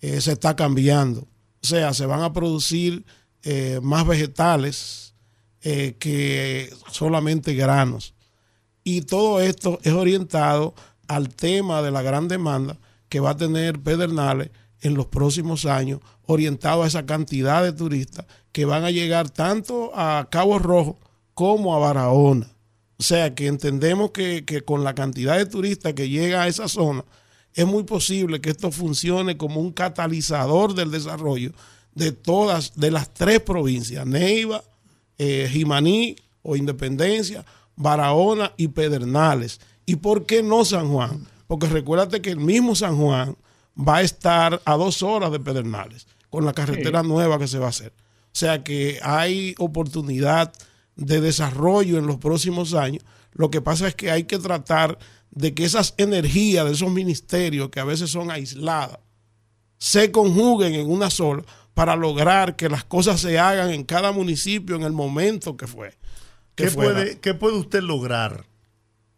eh, se está cambiando. O sea, se van a producir eh, más vegetales que solamente granos. Y todo esto es orientado al tema de la gran demanda que va a tener Pedernales en los próximos años, orientado a esa cantidad de turistas que van a llegar tanto a Cabo Rojo como a Barahona. O sea que entendemos que, que, con la cantidad de turistas que llega a esa zona, es muy posible que esto funcione como un catalizador del desarrollo de todas, de las tres provincias, Neiva, eh, Jimaní o Independencia, Barahona y Pedernales. ¿Y por qué no San Juan? Porque recuérdate que el mismo San Juan va a estar a dos horas de Pedernales con la carretera nueva que se va a hacer. O sea que hay oportunidad de desarrollo en los próximos años. Lo que pasa es que hay que tratar de que esas energías de esos ministerios que a veces son aisladas se conjuguen en una sola para lograr que las cosas se hagan en cada municipio en el momento que fue. ¿Qué, puede, ¿Qué puede usted lograr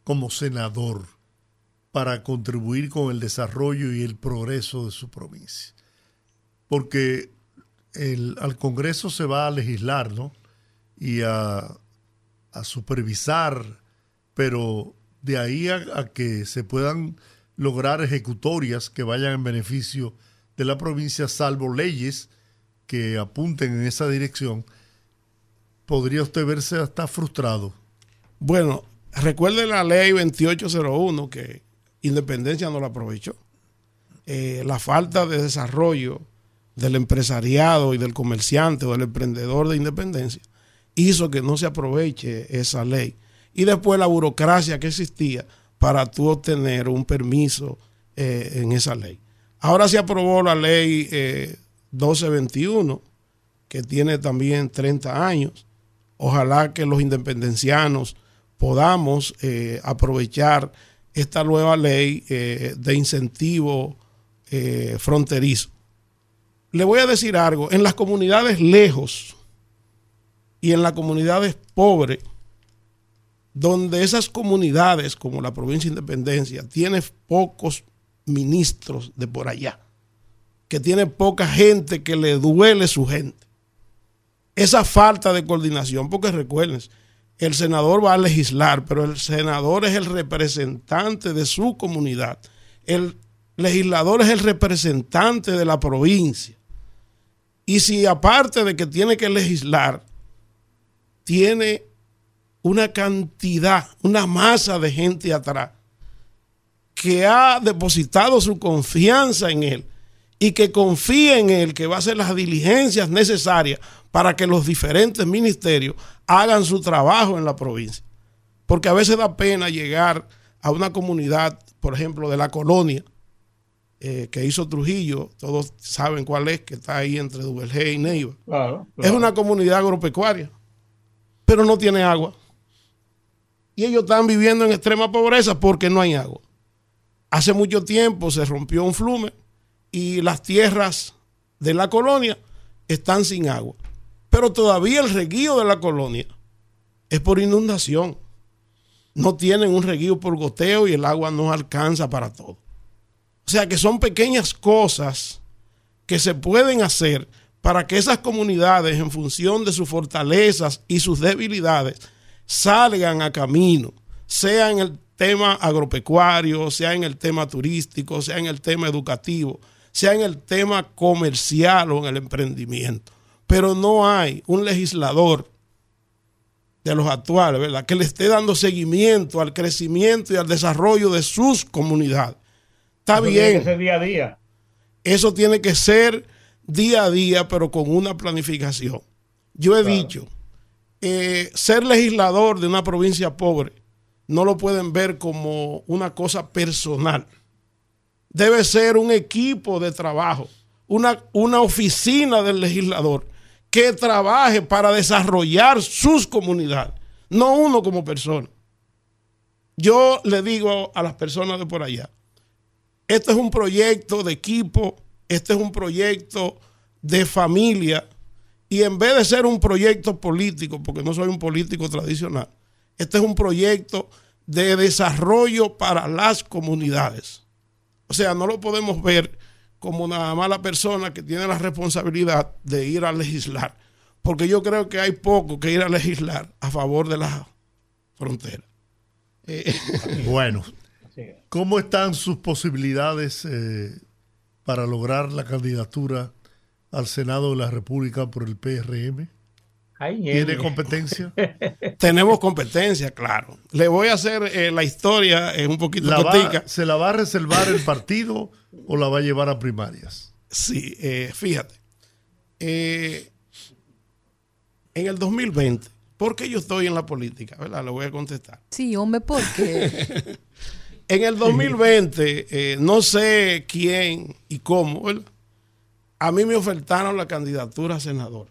como senador para contribuir con el desarrollo y el progreso de su provincia? Porque el, al Congreso se va a legislar, ¿no? Y a, a supervisar, pero de ahí a, a, que se puedan lograr ejecutorias que vayan en beneficio de la provincia, salvo leyes que apunten en esa dirección, podría usted verse hasta frustrado. Bueno, recuerde la ley 2801 que Independencia no la aprovechó. Eh, la falta de desarrollo del empresariado y del comerciante o del emprendedor de independencia hizo que no se aproveche esa ley. Y después la burocracia que existía para tú obtener un permiso eh, en esa ley. Ahora se aprobó la ley 1221, eh, que tiene también 30 años, Ojalá que los independencianos podamos eh, aprovechar esta nueva ley eh, de incentivo eh, fronterizo. Le voy a decir algo, en las comunidades lejos y en las comunidades pobres, donde esas comunidades, como la provincia de Independencia, tiene pocos ministros de por allá, que tiene poca gente que le duele su gente esa falta de coordinación, porque recuerden, el senador va a legislar, pero el senador es el representante de su comunidad. El legislador es el representante de la provincia. Y si aparte de que tiene que legislar, tiene una cantidad, una masa de gente atrás que ha depositado su confianza en él y que confía en él que va a hacer las diligencias necesarias para que los diferentes ministerios hagan su trabajo en la provincia. Porque a veces da pena llegar a una comunidad, por ejemplo, de la colonia eh, que hizo Trujillo, todos saben cuál es, que está ahí entre Duvergé y Neiva. Es una comunidad agropecuaria, pero no tiene agua. Y ellos están viviendo en extrema pobreza porque no hay agua. Hace mucho tiempo se rompió un flume y las tierras de la colonia están sin agua. Pero todavía el reguío de la colonia es por inundación. No tienen un reguío por goteo y el agua no alcanza para todo. O sea que son pequeñas cosas que se pueden hacer para que esas comunidades, en función de sus fortalezas y sus debilidades, salgan a camino, sea en el tema agropecuario, sea en el tema turístico, sea en el tema educativo, sea en el tema comercial o en el emprendimiento pero no hay un legislador de los actuales, ¿verdad? Que le esté dando seguimiento al crecimiento y al desarrollo de sus comunidades. Está Eso bien. Tiene que ser día a día. Eso tiene que ser día a día, pero con una planificación. Yo he dicho, eh, ser legislador de una provincia pobre no lo pueden ver como una cosa personal. Debe ser un equipo de trabajo, una, una oficina del legislador que trabaje para desarrollar sus comunidades, no uno como persona. Yo le digo a las personas de por allá, este es un proyecto de equipo, este es un proyecto de familia, y en vez de ser un proyecto político, porque no soy un político tradicional, este es un proyecto de desarrollo para las comunidades. O sea, no lo podemos ver como una mala persona que tiene la responsabilidad de ir a legislar, porque yo creo que hay poco que ir a legislar a favor de la frontera. Eh, Bueno. ¿cómo están sus posibilidades eh, para lograr la candidatura al Senado de la República por el PRM? Ay, ¿Tiene competencia? tenemos competencia, claro. Le voy a hacer eh, la historia en un poquito ¿La va-. ¿Se la va a reservar el partido o la va a llevar a primarias? Sí, eh, fíjate. Eh, en el 2020, ¿por qué yo estoy en la política? ¿Verdad? Le voy a contestar. Sí, hombre, porque En el 2020, eh, no sé quién y cómo, ¿verdad? A mí me ofertaron la candidatura a senador.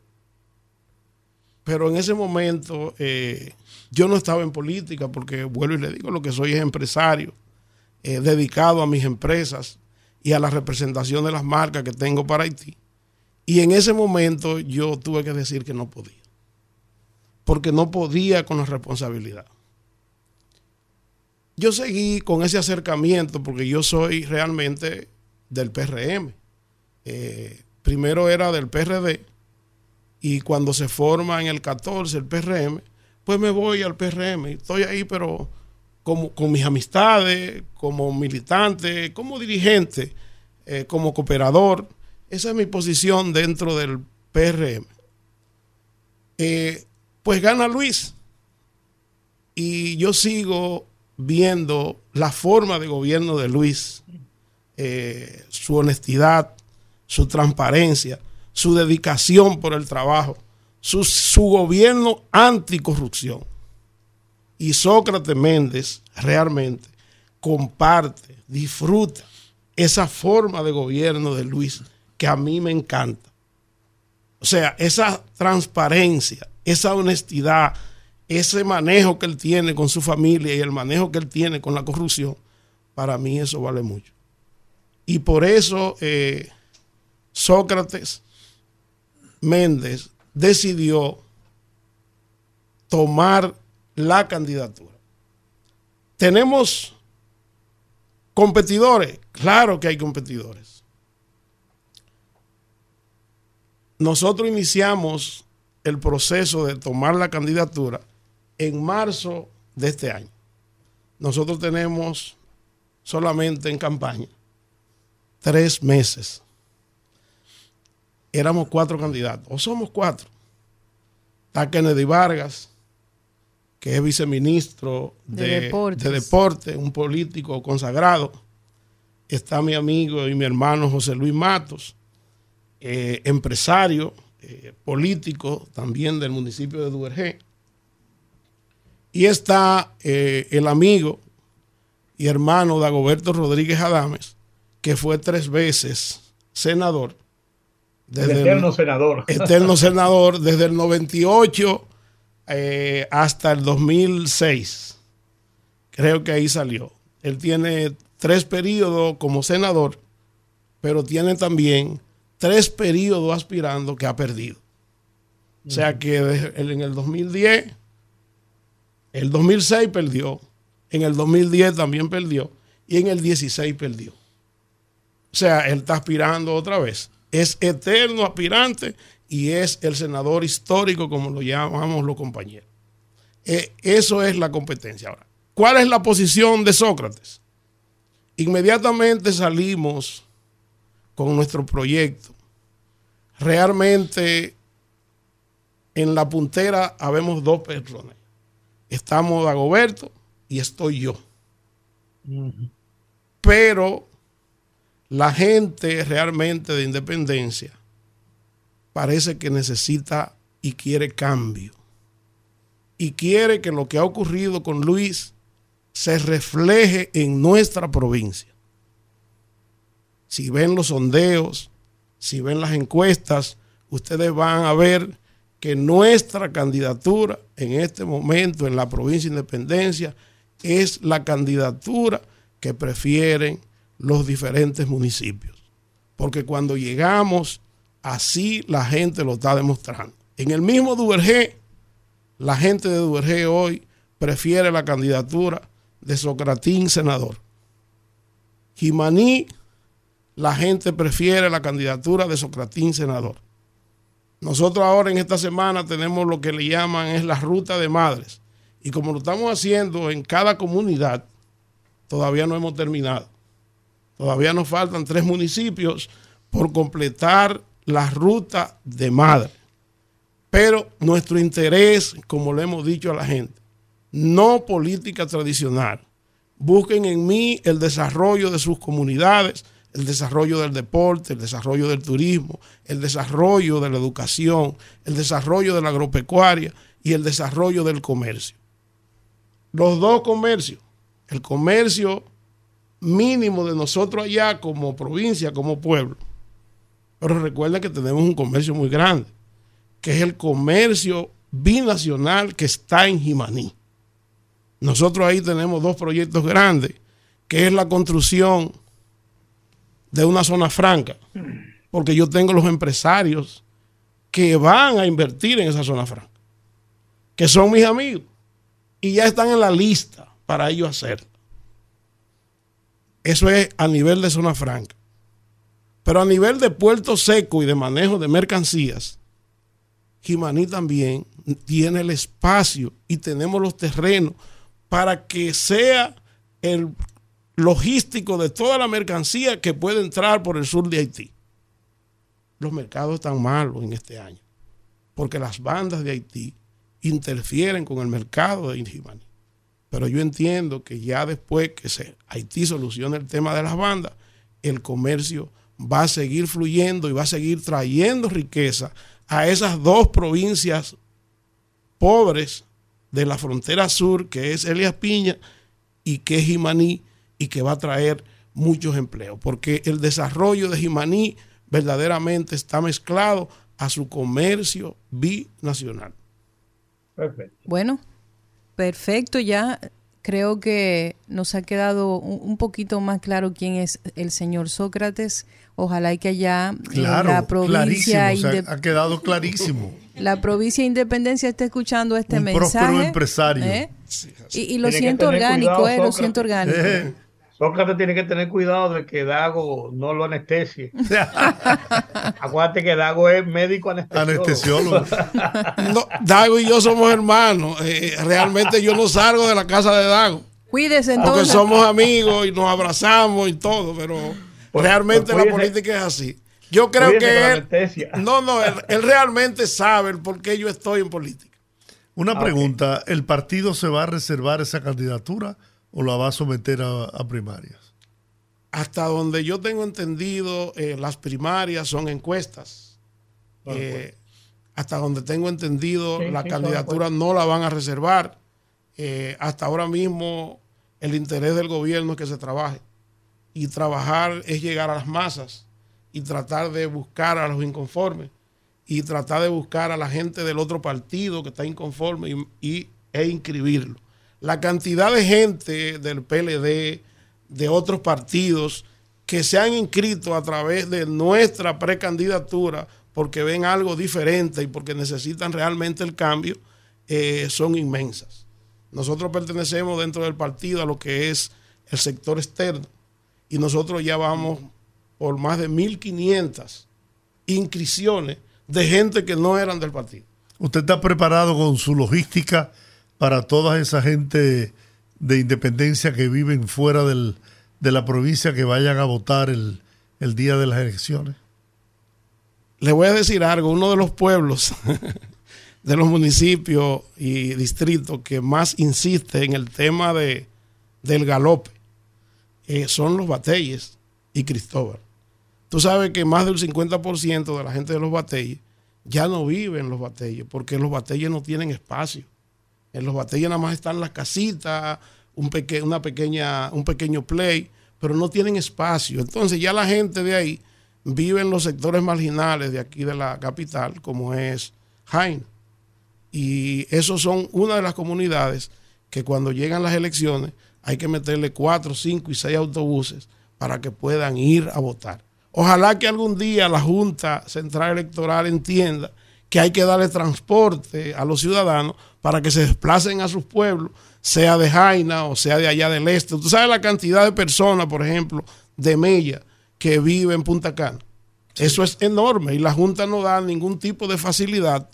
Pero en ese momento eh, yo no estaba en política porque, vuelvo y le digo, lo que soy es empresario, eh, dedicado a mis empresas y a la representación de las marcas que tengo para Haití. Y en ese momento yo tuve que decir que no podía. Porque no podía con la responsabilidad yo seguí con ese acercamiento porque yo soy realmente del PRM. Eh, primero era del PRD y cuando se forma en el 14 el PRM, pues me voy al PRM. Estoy ahí, pero como, con mis amistades, como militante, como dirigente, eh, como cooperador. Esa es mi posición dentro del PRM. Eh, pues gana Luis. Y yo sigo viendo la forma de gobierno de Luis, eh, su honestidad, su transparencia, su dedicación por el trabajo, su, su gobierno anticorrupción. Y Sócrates Méndez realmente comparte, disfruta esa forma de gobierno de Luis que a mí me encanta. O sea, esa transparencia, esa honestidad, ese manejo que él tiene con su familia y el manejo que él tiene con la corrupción, para mí eso vale mucho. Y por eso eh, Sócrates Méndez decidió tomar la candidatura. ¿Tenemos competidores? Claro que hay competidores. Nosotros iniciamos el proceso de tomar la candidatura en marzo de este año. Nosotros tenemos solamente en campaña tres meses. Éramos cuatro candidatos, o somos cuatro. Está Kennedy Vargas, que es viceministro De de, Deportes. de deporte, un político consagrado. Está mi amigo y mi hermano José Luis Matos, eh, empresario, eh, político también del municipio de Duvergé. Y está eh, el amigo y hermano de Agoberto Rodríguez Adames, que fue tres veces senador. El eterno senador. eterno senador desde el 98 eh, hasta el 2006. Creo que ahí salió. Él tiene tres periodos como senador, pero tiene también tres periodos aspirando que ha perdido. O sea que en el 2010, el 2006 perdió, en el 2010 también perdió y en el 16 perdió. O sea, él está aspirando otra vez. Es eterno aspirante y es el senador histórico, como lo llamamos los compañeros. Eh, eso es la competencia. Ahora, ¿cuál es la posición de Sócrates? Inmediatamente salimos con nuestro proyecto. Realmente en la puntera habemos dos personas. Estamos Dagoberto y estoy yo. Pero la gente realmente de independencia parece que necesita y quiere cambio. Y quiere que lo que ha ocurrido con Luis se refleje en nuestra provincia. Si ven los sondeos, si ven las encuestas, ustedes van a ver que nuestra candidatura en este momento en la provincia de Independencia es la candidatura que prefieren los diferentes municipios. Porque cuando llegamos, así la gente lo está demostrando. En el mismo Duvergé, la gente de Duvergé hoy prefiere la candidatura de Socratín senador. Jimaní, la gente prefiere la candidatura de Socratín senador. Nosotros ahora en esta semana tenemos lo que le llaman es la ruta de madres. Y como lo estamos haciendo en cada comunidad, todavía no hemos terminado. Todavía nos faltan tres municipios por completar la ruta de madre. Pero nuestro interés, como le hemos dicho a la gente, no política tradicional. Busquen en mí el desarrollo de sus comunidades, el desarrollo del deporte, el desarrollo del turismo, el desarrollo de la educación, el desarrollo de la agropecuaria y el desarrollo del comercio. Los dos comercios, el comercio mínimo de nosotros allá como provincia, como pueblo. Pero recuerden que tenemos un comercio muy grande, que es el comercio binacional que está en Jimaní. Nosotros ahí tenemos dos proyectos grandes, que es la construcción de una zona franca, porque yo tengo los empresarios que van a invertir en esa zona franca, que son mis amigos, y ya están en la lista para ellos hacerlo. Eso es a nivel de zona franca. Pero a nivel de puerto seco y de manejo de mercancías, Jimaní también tiene el espacio y tenemos los terrenos para que sea el logístico de toda la mercancía que puede entrar por el sur de Haití. Los mercados están malos en este año, porque las bandas de Haití interfieren con el mercado de Jimaní. Pero yo entiendo que ya después que se, Haití solucione el tema de las bandas, el comercio va a seguir fluyendo y va a seguir trayendo riqueza a esas dos provincias pobres de la frontera sur, que es Elias Piña y que es Jimaní, y que va a traer muchos empleos, porque el desarrollo de Jimaní verdaderamente está mezclado a su comercio binacional. Perfecto. Bueno, perfecto, ya creo que nos ha quedado un, poquito más claro quién es el señor Sócrates. Ojalá y que allá la provincia ha quedado clarísimo. La provincia de Independencia esté escuchando este un mensaje. empresario. ¿eh? y, lo siento orgánico, eh, lo siento orgánico. Sócrates tiene que tener cuidado de que Dago no lo anestesie. Acuérdate que Dago es médico anestesiólogo. Dago y yo somos hermanos. Eh, realmente yo no salgo de la casa de Dago. Cuídese entonces. Porque somos amigos y nos abrazamos y todo, pero pues, realmente pues la política es así. Yo creo que él, no, no, él, realmente sabe el por qué yo estoy en política. Una ah, pregunta, ¿el partido se va a reservar esa candidatura? O la va a someter a, primarias? Hasta donde yo tengo entendido, eh, las primarias son encuestas. Eh, hasta donde tengo entendido, la candidatura no la van a reservar. Eh, hasta ahora mismo, el interés del gobierno es que se trabaje. Y trabajar es llegar a las masas y tratar de buscar a los inconformes y tratar de buscar a la gente del otro partido que está inconforme y, e inscribirlo la cantidad de gente del PLD, de otros partidos, que se han inscrito a través de nuestra precandidatura porque ven algo diferente y porque necesitan realmente el cambio, eh, son inmensas. Nosotros pertenecemos dentro del partido a lo que es el sector externo y nosotros ya vamos por más de 1.500 inscripciones de gente que no eran del partido. ¿Usted está preparado con su logística para toda esa gente de independencia que viven fuera del, de la provincia que vayan a votar el, día de las elecciones? Le voy a decir algo, uno de los pueblos de los municipios y distritos que más insiste en el tema de, del galope eh, son los Batelles y Cristóbal. Tú sabes que más del 50% de la gente de los Batelles ya no vive en los Batelles porque los Batelles no tienen espacio. En los Batelles nada más están las casitas, un, una pequeña, un pequeño play, pero no tienen espacio. Entonces ya la gente de ahí vive en los sectores marginales de aquí de la capital, como es Jaime. Y esos son una de las comunidades que cuando llegan las elecciones hay que meterle cuatro, cinco y seis autobuses para que puedan ir a votar. Ojalá que algún día la Junta Central Electoral entienda que hay que darle transporte a los ciudadanos para que se desplacen a sus pueblos, sea de Jaina o sea de allá del este. Tú sabes la cantidad de personas, por ejemplo, de Mella, que vive en Punta Cana. Eso es enorme y la Junta no da ningún tipo de facilidad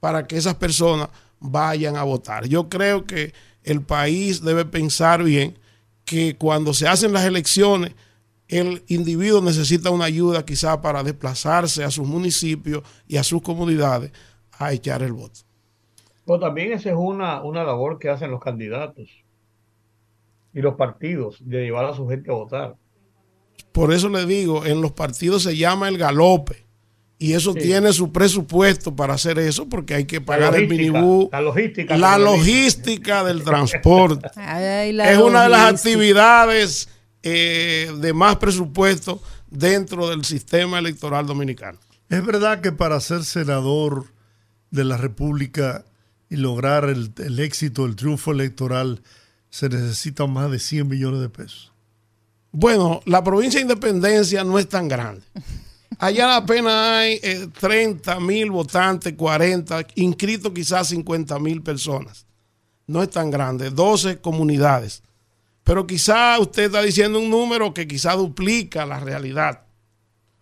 para que esas personas vayan a votar. Yo creo que el país debe pensar bien que cuando se hacen las elecciones, el individuo necesita una ayuda quizá para desplazarse a sus municipios y a sus comunidades a echar el voto. Pero también esa es una, una labor que hacen los candidatos y los partidos de llevar a su gente a votar. Por eso le digo, en los partidos se llama el galope y eso tiene su presupuesto para hacer eso porque hay que pagar el minibús. La logística. La logística del transporte. es una de las actividades eh, de más presupuesto dentro del sistema electoral dominicano. Es verdad que para ser senador de la República y lograr el, éxito, el triunfo electoral, se necesitan más de 100 millones de pesos. Bueno, la provincia de Independencia no es tan grande. Allá apenas hay 30 eh, mil votantes, 40, inscritos quizás 50 mil personas. No es tan grande, 12 comunidades. Pero quizás usted está diciendo un número que quizás duplica la realidad.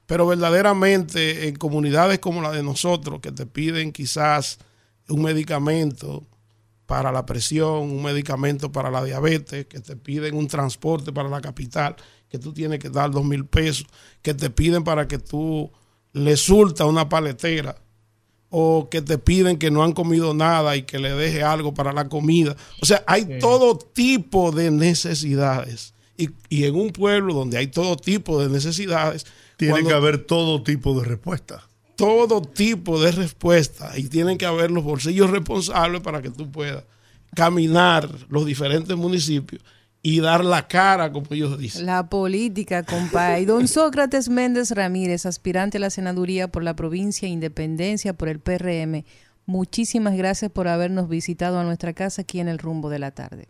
Pero verdaderamente en comunidades como la de nosotros, que te piden quizás un medicamento para la presión, un medicamento para la diabetes, que te piden un transporte para la capital, que tú tienes que dar dos mil pesos, que te piden para que tú le surta una paletera, o que te piden que no han comido nada y que le deje algo para la comida. O sea, hay todo tipo de necesidades. Y, y, en un pueblo donde hay todo tipo de necesidades. Tiene que haber todo tipo de respuesta. Todo tipo de respuesta. Y tienen que haber los bolsillos responsables para que tú puedas caminar los diferentes municipios y dar la cara, como ellos dicen. La política, compadre. Don Sócrates Méndez Ramírez, aspirante a la senaduría por la provincia Independencia por el PRM. Muchísimas gracias por habernos visitado a nuestra casa aquí en el rumbo de la tarde.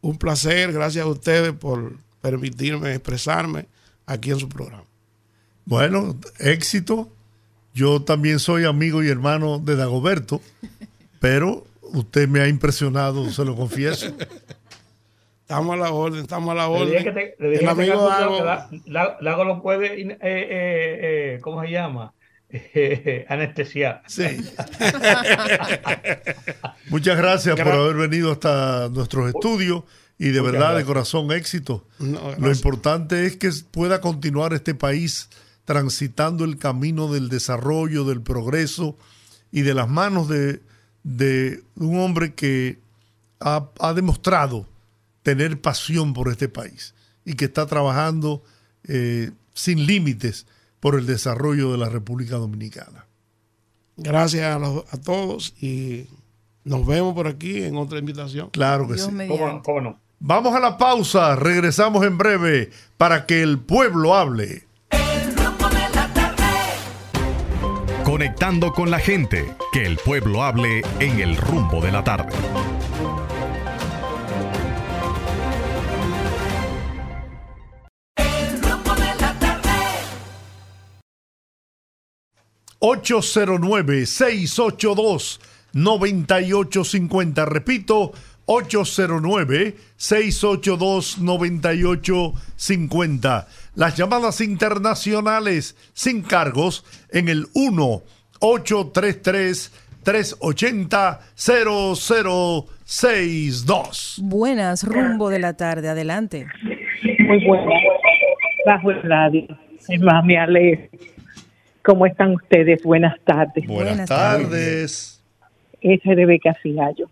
Un placer, gracias a ustedes por permitirme expresarme aquí en su programa. Bueno, éxito. Yo también soy amigo y hermano de Dagoberto, pero usted me ha impresionado, se lo confieso. Estamos a la orden, estamos a la orden. Le dije que te, el amigo Lago, lo puede, eh, eh, eh, ¿cómo se llama? anestesiar. Sí. Muchas gracias por haber venido hasta nuestros estudios y de verdad, de corazón, éxito. Lo importante es que pueda continuar este país transitando el camino del desarrollo, del progreso y de las manos de, de un hombre que ha, ha demostrado tener pasión por este país y que está trabajando eh, sin límites por el desarrollo de la República Dominicana. Gracias a, todos y nos vemos por aquí en otra invitación. Claro que sí. ¿Cómo, Vamos a la pausa, regresamos en breve para que el pueblo hable. Conectando con la gente, que el pueblo hable en el rumbo de la tarde. 809-682-9850. Repito, 809-682-9850. Las llamadas internacionales sin cargos en el 1-833-380-0062. Buenas, rumbo de la tarde. Adelante. Muy buenas. Bajo el radio. Es más, me alegro ¿Cómo están ustedes? Buenas tardes. Buenas, tardes. es Rebeca Cigallo.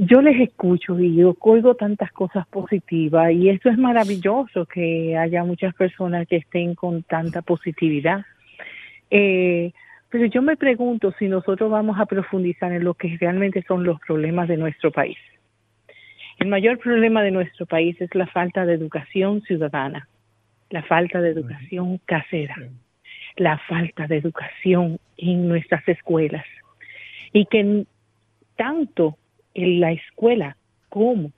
Yo les escucho y yo oigo tantas cosas positivas y esto es maravilloso que haya muchas personas que estén con tanta positividad. Eh, pero yo me pregunto si nosotros vamos a profundizar en lo que realmente son los problemas de nuestro país. El mayor problema de nuestro país es la falta de educación ciudadana, la falta de educación casera, la falta de educación en nuestras escuelas. Y que tanto en la escuela como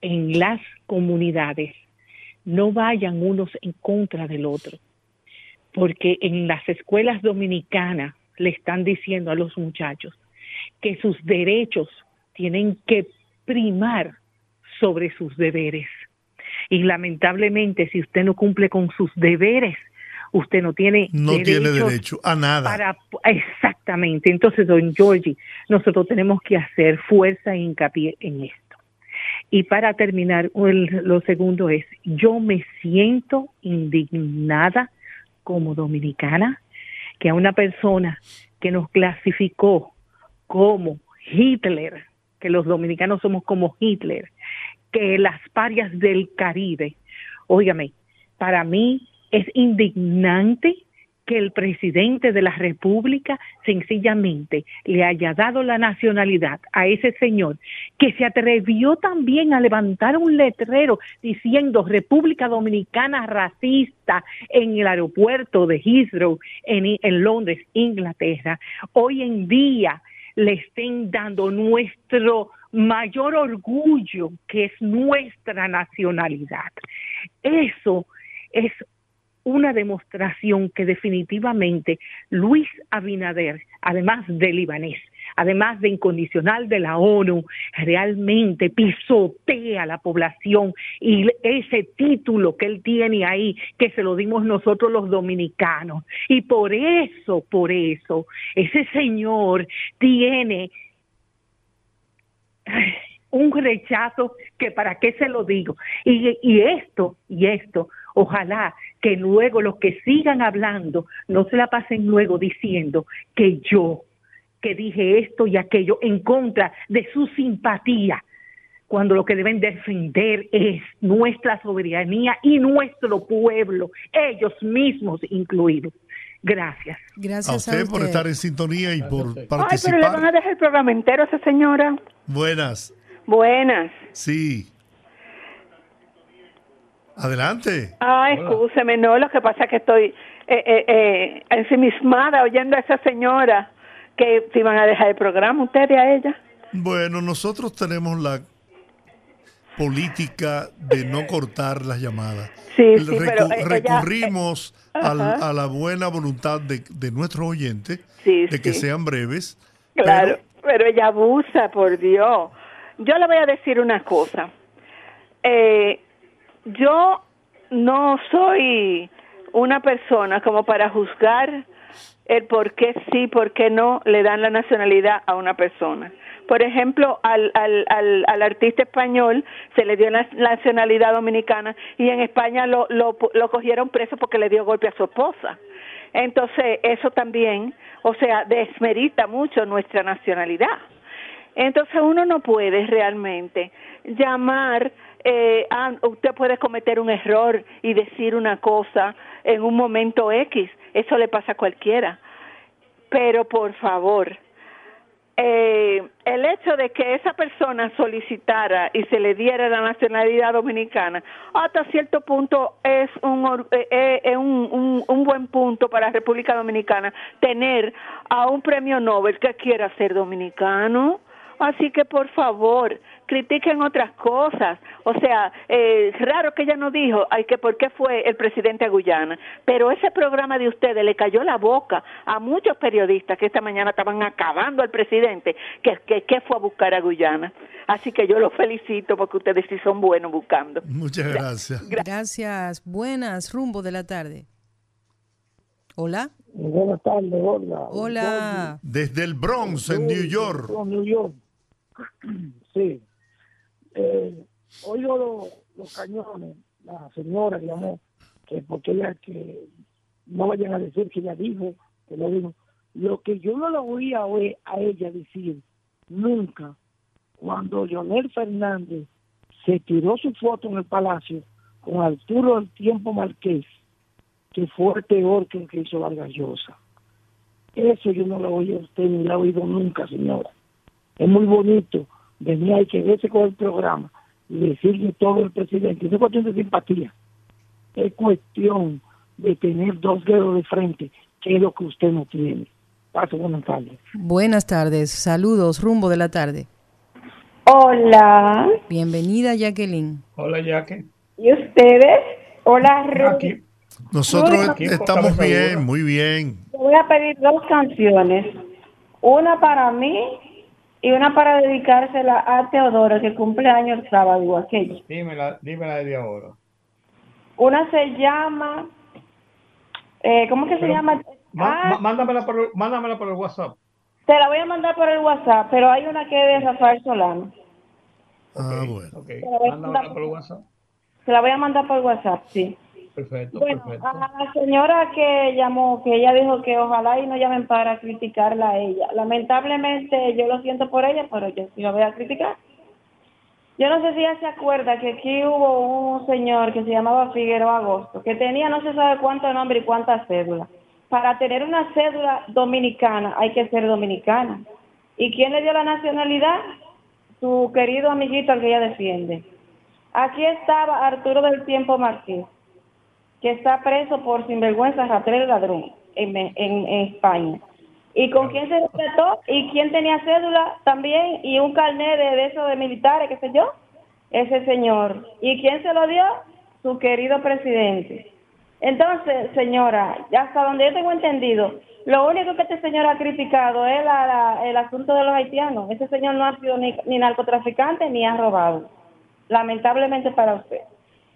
en las comunidades no vayan unos en contra del otro porque en las escuelas dominicanas le están diciendo a los muchachos que sus derechos tienen que primar sobre sus deberes. Y lamentablemente, si usted no cumple con sus deberes, usted no tiene no tiene derecho a nada. Para, exactamente. Entonces, don Georgie, nosotros tenemos que hacer fuerza e hincapié en esto. Y para terminar, lo segundo es, yo me siento indignada como dominicana que a una persona que nos clasificó como Hitler, que los dominicanos somos como Hitler, que las parias del Caribe, óigame, para mí es indignante que el presidente de la República sencillamente le haya dado la nacionalidad a ese señor que se atrevió también a levantar un letrero diciendo República Dominicana racista en el aeropuerto de Heathrow en, en Londres, Inglaterra. Hoy en día le estén dando nuestro mayor orgullo, que es nuestra nacionalidad. Eso es una demostración que definitivamente Luis Abinader, además de libanés, además de incondicional de la ONU, realmente pisotea a la población y ese título que él tiene ahí, que se lo dimos nosotros los dominicanos. Y por eso, por eso, ese señor tiene un rechazo que para qué se lo digo. Y, y esto, y esto, ojalá que luego los que sigan hablando no se la pasen luego diciendo que yo, que dije esto y aquello en contra de su simpatía, cuando lo que deben defender es nuestra soberanía y nuestro pueblo, ellos mismos incluidos. Gracias. Gracias a usted, por estar en sintonía y por participar. Ay, pero le van a dejar el programa entero a esa señora. Buenas. Buenas. Sí. Adelante. Ah, escúcheme, no, lo que pasa es que estoy eh, eh, eh, ensimismada oyendo a esa señora que se iban a dejar el programa, ustedes a ella. Bueno, nosotros tenemos la política de no cortar las llamadas. Sí, sí, pero eh, recurrimos a la buena voluntad de, de nuestros oyentes de que sean breves. Claro, pero ella abusa, por Dios. Yo le voy a decir una cosa. Eh, yo no soy una persona como para juzgar el por qué sí, por qué no le dan la nacionalidad a una persona. Por ejemplo, al, al, al, al artista español se le dio la nacionalidad dominicana y en España lo, lo, lo cogieron preso porque le dio golpe a su esposa. Entonces, eso también, o sea, desmerita mucho nuestra nacionalidad. Entonces uno no puede realmente llamar, eh, a, usted puede cometer un error y decir una cosa en un momento X, eso le pasa a cualquiera. Pero por favor, eh, el hecho de que esa persona solicitara y se le diera la nacionalidad dominicana, hasta cierto punto es un, eh, eh, un, un, buen punto para la República Dominicana tener a un premio Nobel que quiera ser dominicano. Así que por favor, critiquen otras cosas. O sea, eh, raro que ella no dijo, ay, que por qué fue el presidente a Guyana. Pero ese programa de ustedes le cayó la boca a muchos periodistas que esta mañana estaban acabando al presidente, que, que, fue a buscar a Guyana. Así que yo los felicito porque ustedes sí son buenos buscando. Muchas gracias. Gracias. Buenas, rumbo de la tarde. Hola. Buenas tardes, hola. Hola. Desde el Bronx, en New York. New York. Sí. Eh, oigo los, cañones, la señora llamó, que porque ella que no vayan a decir que ella dijo, que no dijo. Lo que yo no lo voy a oír a ella decir nunca, cuando Leonel Fernández se tiró su foto en el palacio con Arturo del Tiempo Marqués, que fue peor que el que hizo Vargas Llosa. Eso yo no lo oí a usted ni lo he oído nunca, señora. Es muy bonito venir ahí que verse con el programa y decirle todo el presidente. No es cuestión de simpatía, es cuestión de tener dos dedos de frente, que es lo que usted no tiene. Paso buenas tardes. Buenas tardes, saludos, rumbo de la tarde. Hola. Bienvenida, Jacqueline. Hola, Jackie. ¿Y ustedes? Hola, Jackie. Nosotros Aquí estamos estamos bien, muy bien. Te voy a pedir dos canciones. Una para mí y una para dedicársela a Teodoro, que cumple años el sábado, igual que yo. Dímela, dímela de ahora. Una se llama... Eh, ¿Cómo que se llama? Ma- Ah, mándamela, por, el- mándamela por el WhatsApp. te la voy a mandar por el WhatsApp, pero hay una que es de Rafael Solano. Ah, bueno. Ok, Te la voy a mándamela mandar por el WhatsApp. Se la voy a mandar por WhatsApp, sí. Perfecto, Bueno, perfecto. a la señora que llamó, que ella dijo que ojalá y no llamen para criticarla a ella. Lamentablemente yo lo siento por ella, pero yo sí la voy a criticar. Yo no sé si ella se acuerda que aquí hubo un señor que se llamaba Figueroa Agosto, que tenía no se sabe cuánto nombre y cuántas cédulas. Para tener una cédula dominicana hay que ser dominicana. ¿Y quién le dio la nacionalidad? Su querido amiguito al que ella defiende. Aquí estaba Arturo del Tiempo Marqués que está preso por sinvergüenza, ratero y ladrón en, en, en España. ¿Y con quién se respetó? ¿Y quién tenía cédula también? ¿Y un carnet de, de eso de militares, qué sé yo? Ese señor. ¿Y quién se lo dio? Su querido presidente. Entonces, señora, hasta donde yo tengo entendido, lo único que este señor ha criticado es la- la- el asunto de los haitianos. Ese señor no ha sido ni, ni narcotraficante ni ha robado, lamentablemente para usted.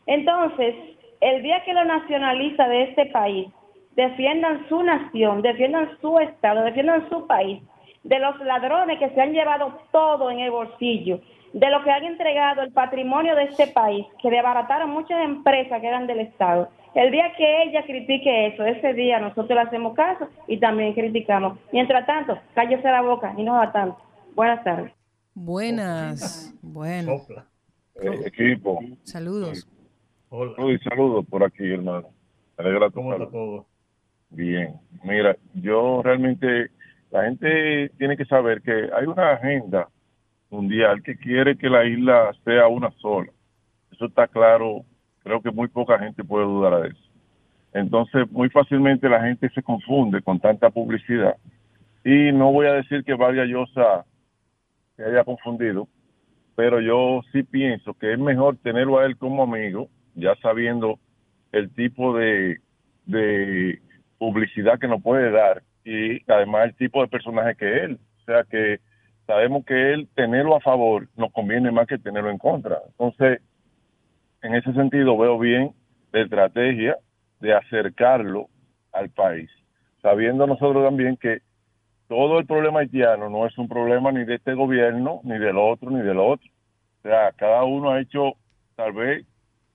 Entonces, el día que los nacionalistas de este país defiendan su nación, defiendan su estado, defiendan su país, de los ladrones que se han llevado todo en el bolsillo, de los que han entregado el patrimonio de este país, que desbarataron muchas empresas que eran del Estado. El día que ella critique eso, ese día nosotros le hacemos caso y también criticamos. Mientras tanto, cállese la boca y no va tanto. Buenas tardes. Buenas. Bueno. Eh, equipo, saludos. Hola. Uy, saludos por aquí, hermano. Alegra ¿Cómo está todo? Bien, mira, yo realmente, la gente tiene que saber que hay una agenda mundial que quiere que la isla sea una sola. Eso está claro, creo que muy poca gente puede dudar de eso. Entonces, muy fácilmente la gente se confunde con tanta publicidad. Y no voy a decir que Vargas Llosa se haya confundido, pero yo sí pienso que es mejor tenerlo a él como amigo, ya sabiendo el tipo de, de publicidad que nos puede dar y además el tipo de personaje que él. O sea que sabemos que él tenerlo a favor nos conviene más que tenerlo en contra. Entonces, en ese sentido veo bien la estrategia de acercarlo al país, sabiendo nosotros también que todo el problema haitiano no es un problema ni de este gobierno, ni del otro, ni del otro. O sea, cada uno ha hecho tal vez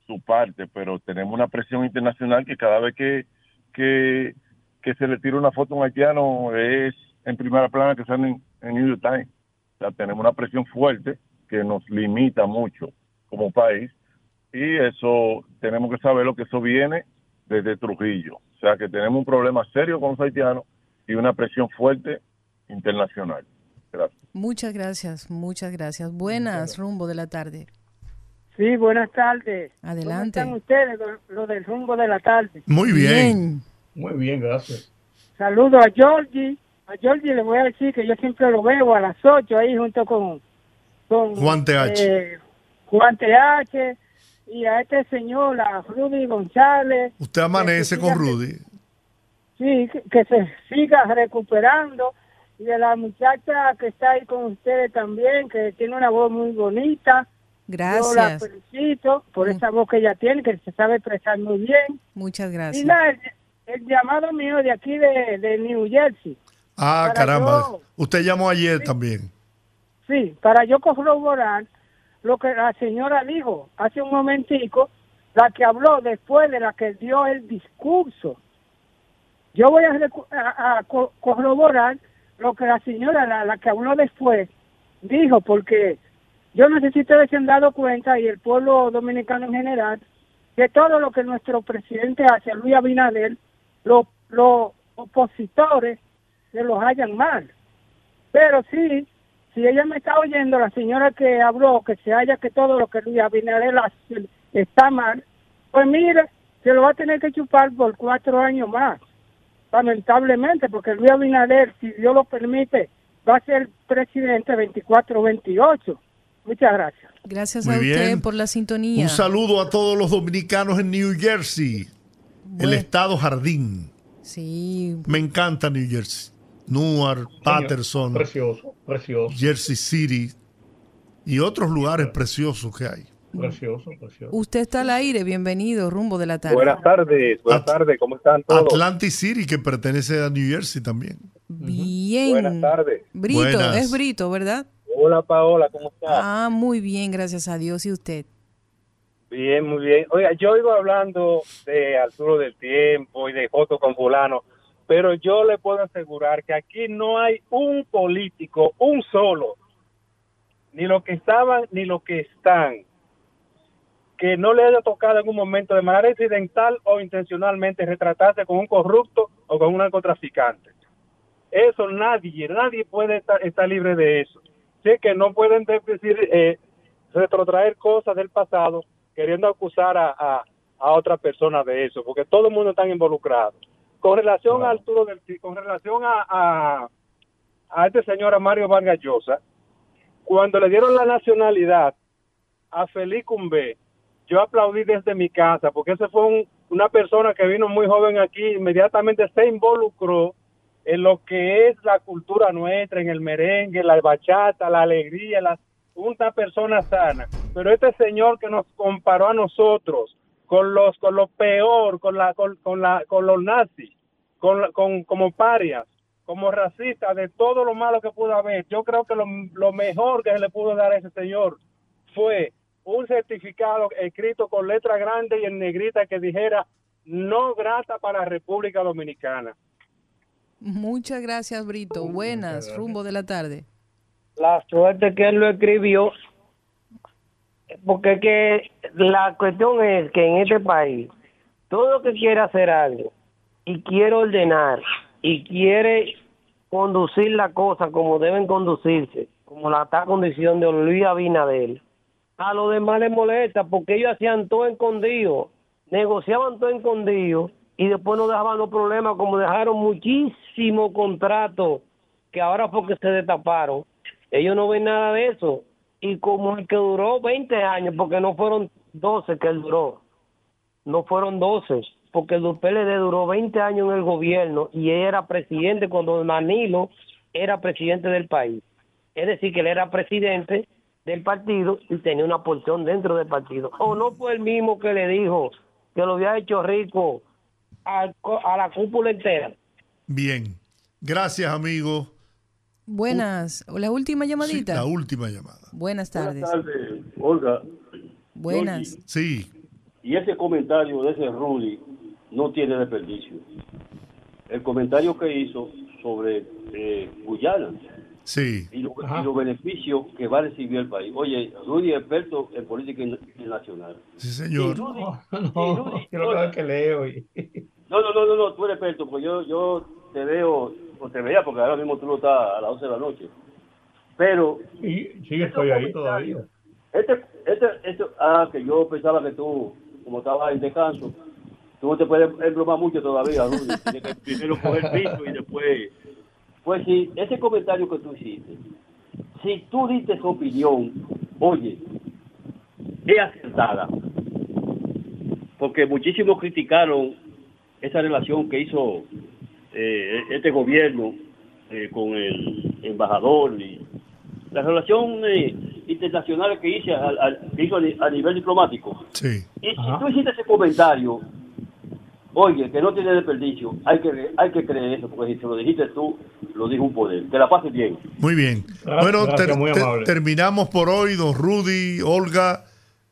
su parte, pero tenemos una presión internacional que cada vez que, que, que se le tira una foto a un haitiano es en primera plana que sale en, New York Times. O sea, tenemos una presión fuerte que nos limita mucho como país y eso tenemos que saber lo que eso viene desde Trujillo. O sea, que tenemos un problema serio con los haitianos y una presión fuerte internacional. Gracias. Muchas gracias, muchas gracias. Buenas, rumbo de la tarde. Sí, buenas tardes. Adelante. ¿Cómo están ustedes con lo del rumbo de la tarde? Muy bien. Muy bien, gracias. Saludo a Georgie. A Georgie le voy a decir que yo siempre lo veo a las 8 ahí junto con, con Juan TH. eh, Juan TH y a este señor, a Rudy González. Usted amanece con Rudy. Sí, que, que se siga recuperando. Y de la muchacha que está ahí con ustedes también, que tiene una voz muy bonita. Yo la Gracias. felicito por esa voz que ella tiene, que se sabe expresar muy bien. Muchas Y gracias. nada, el, el llamado mío de aquí de, de New Jersey. Ah, caramba. yo- Usted llamó ayer también. Sí, para yo corroborar lo que la señora dijo hace un momentico, la que habló después de la que dio el discurso. Yo voy a, corroborar lo que la señora, la, la, que habló después, dijo, porque yo no sé si ustedes se han dado cuenta, y el pueblo dominicano en general, que todo lo que nuestro presidente hace, Luis Abinader, los, opositores se los hallan mal. Pero sí, si ella me está oyendo, la señora que habló, que se haya que todo lo que Luis Abinader hace está mal, pues mire, se lo va a tener que chupar por cuatro años más, lamentablemente, porque Luis Abinader, si Dios lo permite, va a ser presidente 24-28. Muchas gracias. Gracias a usted por la sintonía. Un saludo a todos los dominicanos en New Jersey, el estado jardín. Sí. Me encanta New Jersey. Newark, Patterson, precioso, precioso. Jersey City y otros lugares preciosos que hay. Precioso, precioso. Usted está al aire, bienvenido, rumbo de la tarde. Buenas tardes, buenas tardes, ¿cómo están todos? Atlantic City, que pertenece a New Jersey también. Bien. Buenas tardes. Brito, es Brito, ¿verdad? Hola Paola, ¿cómo estás? Ah, muy bien, gracias a Dios. ¿Y usted? Bien, muy bien. Oiga, yo iba hablando de Arturo del Tiempo y de Joto con fulano, pero yo le puedo asegurar que aquí no hay un político, un solo, ni los que estaban ni los que están, que no le haya tocado en un momento de manera accidental o intencionalmente retratarse con un corrupto o con un narcotraficante. Eso nadie, nadie puede estar, libre de eso. Que no pueden decir, eh, retrotraer cosas del pasado queriendo acusar a, a, otra persona de eso, porque todo el mundo está involucrado. Con relación a Arturo del con relación a, a, a este señor, a Mario Vargas Llosa, cuando le dieron la nacionalidad a Felipe Cumbé, yo aplaudí desde mi casa, porque ese fue una persona que vino muy joven aquí, inmediatamente se involucró en lo que es la cultura nuestra, en el merengue, la bachata, la alegría, la, una persona sana. Pero este señor que nos comparó a nosotros con los con lo peor, con la con, la con los nazis, con, con como parias, como racistas, de todo lo malo que pudo haber. Yo creo que lo, lo mejor que se le pudo dar a ese señor fue un certificado escrito con letra grande y en negrita que dijera no grata para la República Dominicana. Muchas gracias, Brito. Buenas, rumbo de la tarde. La suerte que él lo escribió, porque que la cuestión es que en este país, todo que quiere hacer algo y quiere ordenar y quiere conducir la cosa como deben conducirse, como la está condición de Luis Abinader, a los demás les molesta porque ellos hacían todo escondido, negociaban todo escondido y después no dejaban los problemas como dejaron muchísimos contratos que ahora porque se destaparon, ellos no ven nada de eso. Y como el que duró 20 años, porque no fueron 12 que él duró, no fueron 12, porque el PLD duró 20 años en el gobierno y él era presidente cuando Manilo era presidente del país. Es decir, que él era presidente del partido y tenía una porción dentro del partido. O no fue el mismo que le dijo que lo había hecho rico a, a la cúpula entera. Bien, gracias amigo. Buenas, la última llamadita. la última llamada. Buenas tardes. Buenas tardes, Olga. Buenas. Sí. Y ese comentario de ese Rudy no tiene desperdicio. El comentario que hizo sobre eh, Guyana Sí. Y, los beneficios que va a recibir el país. Oye, Rudy es experto en política internacional. Sí, señor. no, no, yo que leo. No, no, no, no, no, tú eres experto, pues yo, yo te veo, o te veía, porque ahora mismo tú no estás a las 11 de la noche. Pero... Sí, sí estoy ahí todavía. Este, este, este, ah, que yo pensaba que tú, como estabas en descanso, tú no te puedes embromar mucho todavía, Rudy. Tienes que primero coger piso y después pues si ese comentario que tú hiciste, si tú diste su opinión, oye, es acertada. Porque muchísimos criticaron esa relación que hizo eh, este gobierno eh, con el embajador y la relación eh, internacional que, hice hizo a, nivel diplomático. Sí. Y si tú hiciste ese comentario, Oye, que no tiene desperdicio, hay que, hay que creer eso, porque si se lo dijiste tú, lo dijo un poder. Que la pases bien. Muy bien. bueno, terminamos por hoy, don Rudy, Olga.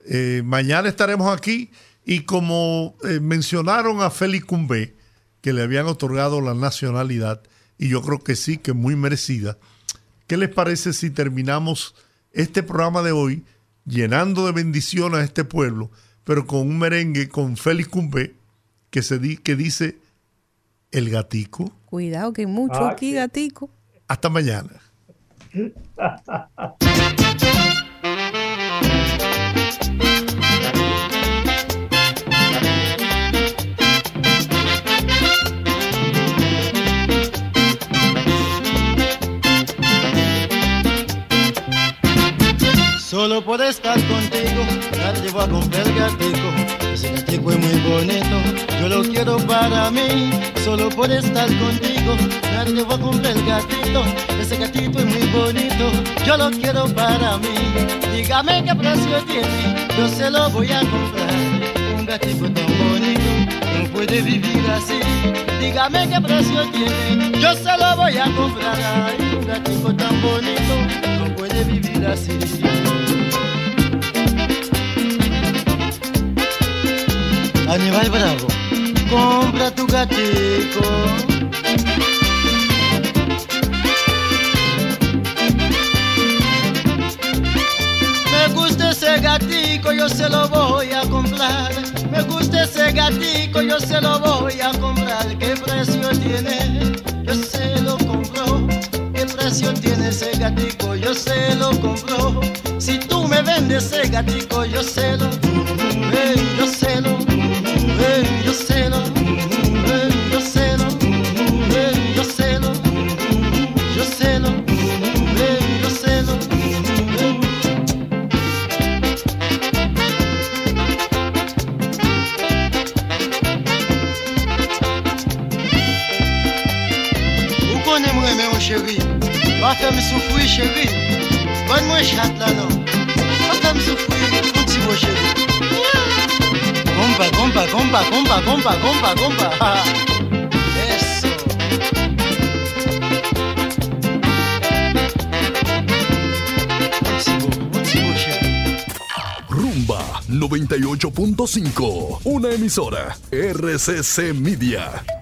Eh, mañana estaremos aquí y como eh, mencionaron a Félix Cumbé, que le habían otorgado la nacionalidad y yo creo que sí, que muy merecida. ¿Qué les parece si terminamos este programa de hoy llenando de bendiciones a este pueblo, pero con un merengue con Félix Cumbé que, se di, que dice el gatico? Cuidado que hay mucho Ah, aquí, sí. gatico. Hasta mañana. Solo por estar contigo, nadie va a comprar el gatico. Ese gatico es muy bonito, yo lo quiero para mí. Solo por estar contigo, nadie va a comprar el gatito. Ese gatito es muy bonito, yo lo quiero para mí. Dígame qué precio tiene, yo se lo voy a comprar. Un gatico tan bonito, no puede vivir así. Dígame qué precio tiene, yo se lo voy a comprar. Un gatico tan bonito, no puede vivir así. Aníbal Bravo, compra tu gatico. Me gusta ese gatico, yo se lo voy a comprar. Me gusta ese gatico, yo se lo voy a comprar. ¿Qué precio tiene? Yo se lo compro. ¿Qué precio tiene ese gatico? Yo se lo compro. Si tú me vendes ese gatico, yo se lo, eh, yo se lo, Va fèm soufri chéri Ban mwen chat la non Va fèm soufri Kouti mon chéri Kompa, kompa, kompa, kompa, kompa, kompa, kompa Ah, Eso Rumba 98.5, una emisora RCC Media.